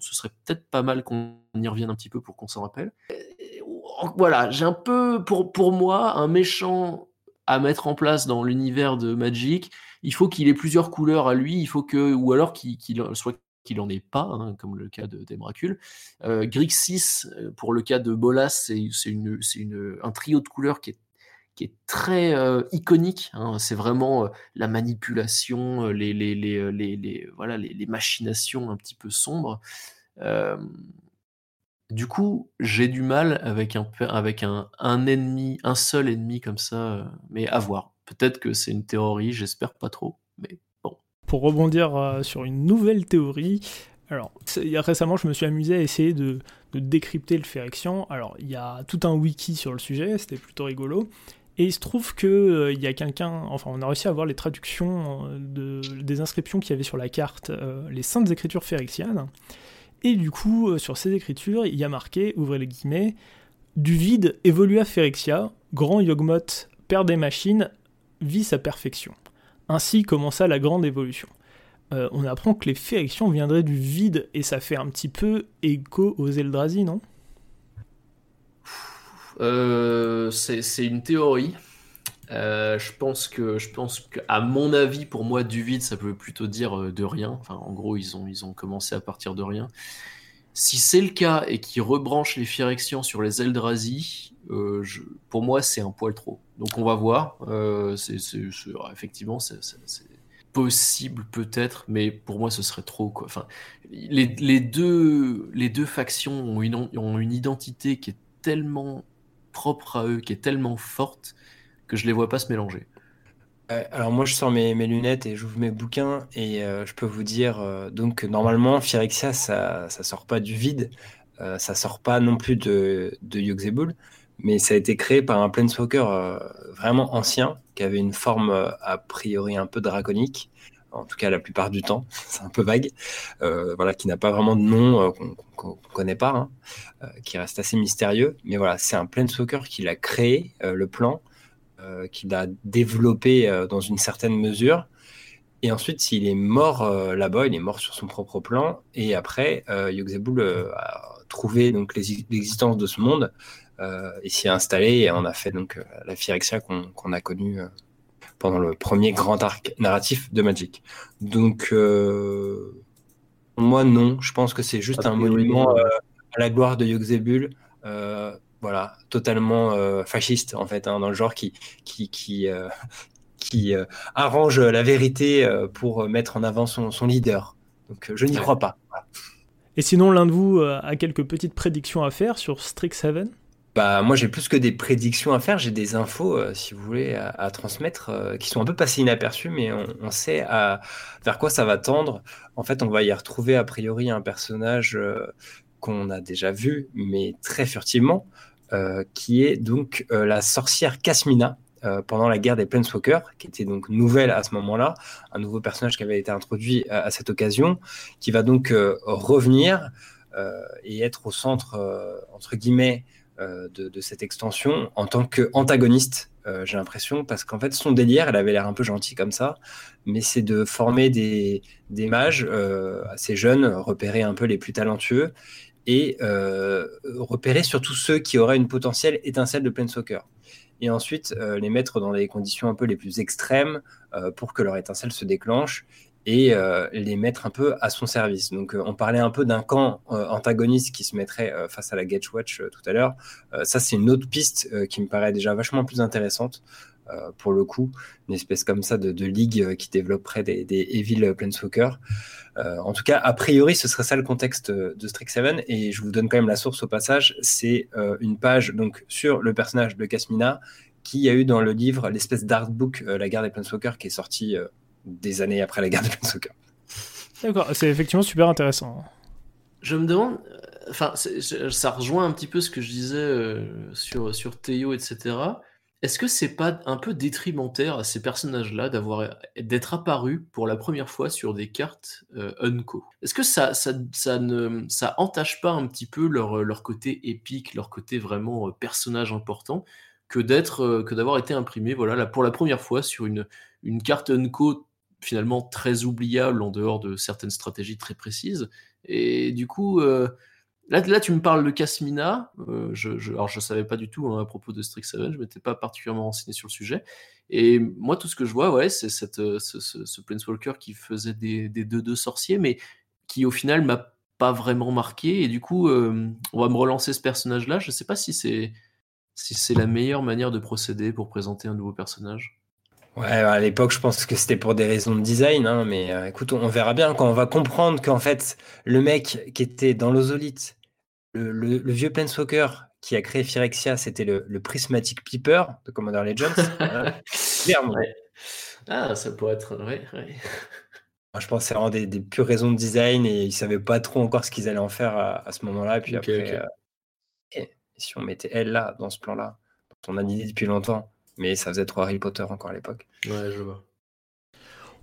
ce serait peut-être pas mal qu'on y revienne un petit peu pour qu'on s'en rappelle. Euh, voilà, j'ai un peu pour, pour moi un méchant à mettre en place dans l'univers de Magic. Il faut qu'il ait plusieurs couleurs à lui, il faut que, ou alors qu'il soit qu'il n'en est pas, hein, comme le cas d'Emracul. Euh, Grixis, euh, pour le cas de Bolas, c'est un trio de couleurs qui est, très euh, iconique. Hein. C'est vraiment euh, la manipulation, les, voilà, les, machinations un petit peu sombres. du coup, j'ai du mal avec, un, avec un, un, ennemi, un seul ennemi comme ça, mais à voir. Peut-être que c'est une théorie, j'espère pas trop, mais pour rebondir euh, sur une nouvelle théorie, alors, récemment, je me suis amusé à essayer de, décrypter le Phyrexian. Alors, il y a tout un wiki sur le sujet, c'était plutôt rigolo. Et il se trouve qu'il euh, y a quelqu'un, enfin, on a réussi à voir les traductions euh, de, des inscriptions qu'il y avait sur la carte, les saintes écritures phyrexianes. Et du coup, sur ces écritures, il y a marqué, ouvrez les guillemets, du vide évolua Phyrexia, grand Yogmoth, père des machines, vit sa perfection. Ainsi commença la grande évolution. Euh, on apprend que les férections viendraient du vide, et ça fait un petit peu écho aux Eldrazi, non? Euh, C'est une théorie. Euh, je pense que, à mon avis, pour moi, du vide, ça peut plutôt dire de rien. Enfin, en gros, ils ont commencé à partir de rien. Si c'est le cas et qu'ils rebranchent les Phyrexians sur les Eldrazi, pour moi, c'est un poil trop. Donc on va voir. Euh, c'est, effectivement, possible peut-être, mais pour moi ce serait trop. Enfin, les, deux, factions ont une, ont une identité qui est tellement propre à eux, qui est tellement forte que je les vois pas se mélanger. Alors moi je sors mes, lunettes et j'ouvre mes bouquins et euh, je peux vous dire euh, donc normalement Phyrexia ça ça sort pas du vide, euh, ça sort pas non plus de de mais ça a été créé par un planeswalker vraiment ancien qui avait une forme a priori un peu draconique. En tout cas la plupart du temps, *laughs* c'est un peu vague, euh, voilà, qui n'a pas vraiment de nom euh, qu'on ne connaît pas, hein, euh, qui reste assez mystérieux. Mais voilà, c'est un Planeswalker qu'il a créé, le plan, qu'il a développé dans une certaine mesure. Et ensuite, s'il est mort là-bas, il est mort sur son propre plan. Et après, Yogg-Saibul a trouvé donc l'existence de ce monde et s'y est installé. Et on a fait donc la Phyrexia qu'on a connue pendant le premier grand arc narratif de Magic. Donc, euh, moi, non. Je pense que c'est juste un monument euh, à la gloire de Yogg-Saibul. Euh, voilà, totalement fasciste, en fait, hein, dans le genre qui, qui, qui, *laughs* qui arrange la vérité pour mettre en avant son, son leader. Donc, je n'y crois pas. Et sinon, l'un de vous a quelques petites prédictions à faire sur Strixhaven bah, moi, j'ai plus que des prédictions à faire, j'ai des infos, euh, si vous voulez, à, transmettre, euh, qui sont un peu passées inaperçues, mais on, sait à, vers quoi ça va tendre. En fait, on va y retrouver a priori un personnage euh, qu'on a déjà vu, mais très furtivement, qui est donc la sorcière Casmina. pendant la guerre des Planeswalkers, qui était donc nouvelle à ce moment-là, un nouveau personnage qui avait été introduit à, cette occasion, qui va donc revenir et être au centre, entre guillemets, euh, de, cette extension en tant qu'antagoniste, euh, j'ai l'impression, parce qu'en fait, son délire, elle avait l'air un peu gentille comme ça, mais c'est de former des, des mages euh, assez jeunes, repérer un peu les plus talentueux, et repérer surtout ceux qui auraient une potentielle étincelle de Planeswalker. Et ensuite, les mettre dans les conditions un peu les plus extrêmes pour que leur étincelle se déclenche et euh, les mettre un peu à son service. Donc, euh, on parlait un peu d'un camp euh, antagoniste qui se mettrait face à la Gatewatch tout à l'heure. ça, c'est une autre piste qui me paraît déjà vachement plus intéressante. Pour le coup, une espèce comme ça de, ligue qui développerait des, des Evil Planeswalker. en tout cas, a priori, ce serait ça le contexte de Strixhaven. Et je vous donne quand même la source au passage. C'est une page donc sur le personnage de Casmina qui a eu dans le livre l'espèce d'artbook La guerre des Planeswalkers qui est sorti des années après la guerre de Planeswalker. D'accord, c'est effectivement super intéressant. Je me demande, euh, enfin, ça rejoint un petit peu ce que je disais euh, sur, sur Théo, etc. Est-ce que c'est pas un peu détrimentaire à ces personnages-là d'avoir d'être apparus pour la première fois sur des cartes euh, Unco? Est-ce que ça, ça, ça, ne ça entache pas un petit peu leur, leur côté épique, leur côté vraiment personnage important que d'être que d'avoir été imprimé voilà là, pour la première fois sur une, une carte Unco finalement très oubliable en dehors de certaines stratégies très précises? Et du coup, euh, là, tu me parles de Casmina. Euh, je, alors, je savais pas du tout hein, à propos de Strixhaven, je m'étais pas particulièrement renseigné sur le sujet. Et moi, tout ce que je vois, ouais, c'est cette, euh, ce, ce, Planeswalker qui faisait des 2-2 sorciers, mais qui au final m'a pas vraiment marqué. Et du coup, on va me relancer ce personnage-là. Je sais pas si c'est si c'est la meilleure manière de procéder pour présenter un nouveau personnage. Ouais, à l'époque, je pense que c'était pour des raisons de design, hein, mais euh, écoute, on, verra bien quand on va comprendre qu'en fait, le mec qui était dans l'ozolite, le, le, vieux Planeswalker qui a créé Phyrexia, c'était le, le, Prismatic Peeper de Commander Legends. *laughs* Ah, ça pourrait être. Ouais, Moi, je pense que c'est vraiment des, des, pures raisons de design et ils savaient pas trop encore ce qu'ils allaient en faire à, ce moment-là. Et puis après, euh, et si on mettait elle là, dans ce plan-là, on a dit depuis longtemps, mais ça faisait trop Harry Potter encore à l'époque. Ouais, je vois.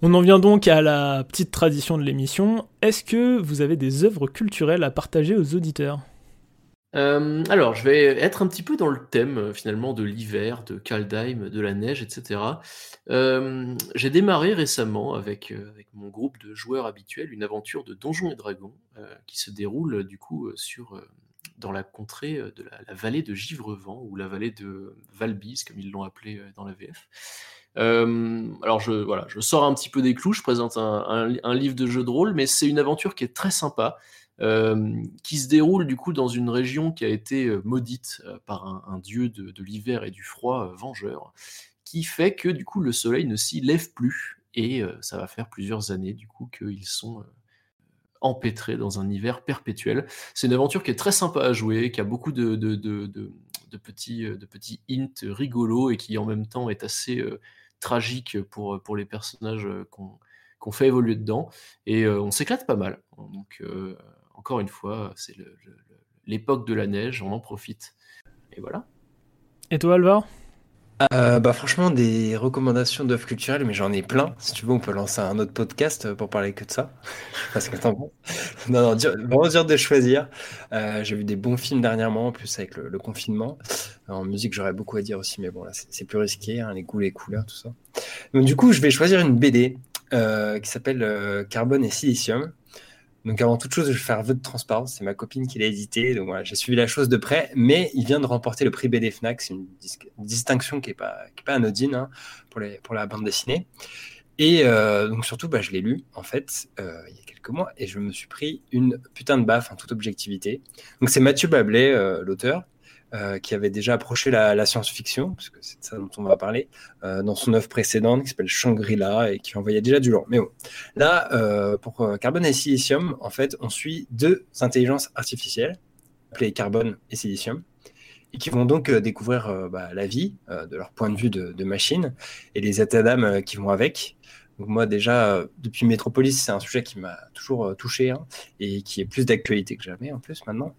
On en vient donc à la petite tradition de l'émission. Est-ce que vous avez des œuvres culturelles à partager aux auditeurs? Euh, alors, je vais être un petit peu dans le thème euh, finalement de l'hiver, de Kaldheim, de la neige, etc. Euh, j'ai démarré récemment avec, avec mon groupe de joueurs habituels une aventure de Donjons et Dragons qui se déroule du coup sur dans la contrée euh, de la, vallée de Givrevent, ou la vallée de Valbise, comme ils l'ont appelé euh, dans la VF. Euh, alors je, voilà, je sors un petit peu des clous, je présente un, livre de jeu de rôle, mais c'est une aventure qui est très sympa, qui se déroule du coup dans une région qui a été maudite par un, dieu de, l'hiver et du froid vengeur, qui fait que du coup le soleil ne s'y lève plus et ça va faire plusieurs années du coup qu'ils sont empêtrés dans un hiver perpétuel. C'est une aventure qui est très sympa à jouer, qui a beaucoup de, de, de, petits, de petits hints rigolos et qui en même temps est assez tragique pour, pour les personnages qu'on fait évoluer dedans. Et on s'éclate pas mal. Donc, encore une fois, c'est l'époque de la neige, on en profite. Et voilà. Et toi, Alvar? Euh, bah franchement des recommandations d'œuvres culturelles mais j'en ai plein. Si tu veux on peut lancer un autre podcast pour parler que de ça. *laughs* Parce que t'en penses. Non non dur, vraiment dur de choisir. Euh, j'ai vu des bons films dernièrement en plus avec le, confinement. En musique j'aurais beaucoup à dire aussi mais bon là c'est plus risqué hein, les goûts les couleurs tout ça. Donc du coup je vais choisir une BD euh, qui s'appelle Carbone et Silicium donc avant toute chose, je vais faire vœu de transparence. C'est ma copine qui l'a édité. Donc voilà, j'ai suivi la chose de près. Mais il vient de remporter le prix BD Fnac. C'est une, distinction qui n'est pas, pas anodine hein, pour, les, pour la bande dessinée. Et euh, donc surtout, bah, je l'ai lu en fait euh, il y a quelques mois et je me suis pris une putain de baffe en toute objectivité. Donc c'est Mathieu Bablet, euh, l'auteur, euh, qui avait déjà approché la, science-fiction, parce que c'est de ça dont on va parler, euh, dans son œuvre précédente qui s'appelle Shangri-La et qui envoyait déjà du lourd. Mais bon, là, euh, pour Carbone et Silicium, en fait, on suit deux intelligences artificielles, appelées Carbone et Silicium, et qui vont donc découvrir bah, la vie de leur point de vue de, machine et les états d'âme qui vont avec. Donc moi déjà, depuis Metropolis, c'est un sujet qui m'a toujours touché hein, et qui est plus d'actualité que jamais en plus maintenant.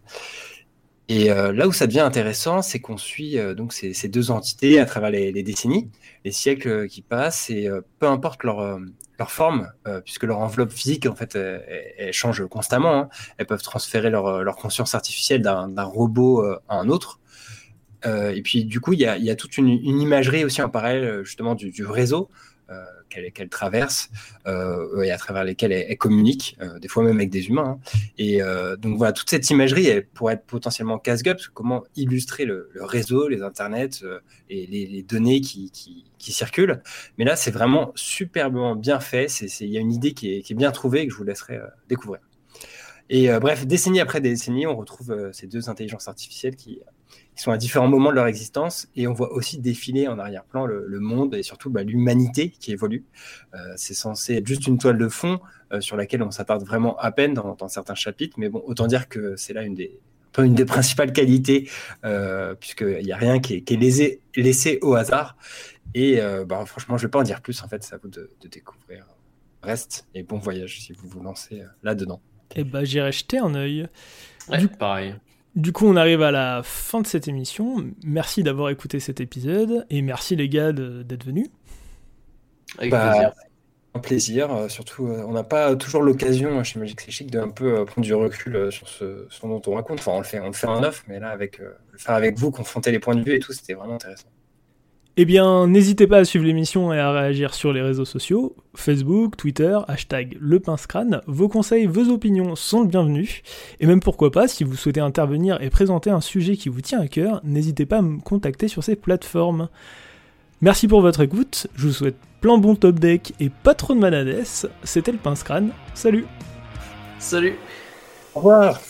Et euh, là où ça devient intéressant, c'est qu'on suit euh, donc ces, deux entités à travers les, décennies, les siècles euh, qui passent, et peu importe leur, forme, puisque leur enveloppe physique, en fait, elle, change constamment. Hein. Elles peuvent transférer leur, conscience artificielle d'un robot à un autre. et puis, du coup, il y a, toute une, imagerie aussi en parallèle, justement, du réseau qu'elle traverse euh, et à travers lesquelles elle, communique, euh, des fois même avec des humains. Hein. Et euh, donc voilà, toute cette imagerie, elle pourrait être potentiellement casse-gueule, comment illustrer le, réseau, les internets et les, données qui, circulent. Mais là, c'est vraiment superbement bien fait. Il y a une idée qui est, bien trouvée et que je vous laisserai découvrir. Et bref, décennie après décennie, on retrouve ces deux intelligences artificielles qui qui sont à différents moments de leur existence, et on voit aussi défiler en arrière-plan le, monde et surtout bah, l'humanité qui évolue. Euh, c'est censé être juste une toile de fond euh, sur laquelle on s'attarde vraiment à peine dans, certains chapitres, mais bon, autant dire que c'est là une des, une des principales qualités, euh, puisqu'il n'y a rien qui est, qui est laissé, au hasard. Et bah, franchement, je ne vais pas en dire plus, en fait, c'est à vous de, découvrir. Reste et bon voyage si vous vous lancez là-dedans. Et eh bah, j'irai jeter un œil. du... pareil. Du coup, on arrive à la fin de cette émission. Merci d'avoir écouté cet épisode et merci les gars d'être venus. Avec bah, plaisir. Un plaisir, euh, surtout euh, on n'a pas toujours l'occasion chez Magic Chic de un peu euh, prendre du recul sur ce, dont on raconte. Enfin, on le fait, on le fait en off, mais là, avec, le faire avec vous, confronter les points de vue et tout, c'était vraiment intéressant. Eh bien, n'hésitez pas à suivre l'émission et à réagir sur les réseaux sociaux, Facebook, Twitter, hashtag le Vos conseils, vos opinions sont le bienvenus. Et même pourquoi pas, si vous souhaitez intervenir et présenter un sujet qui vous tient à cœur, n'hésitez pas à me contacter sur ces plateformes. Merci pour votre écoute, je vous souhaite plein bon top deck et pas trop de manades. C'était le Pince Salut. Salut. Au revoir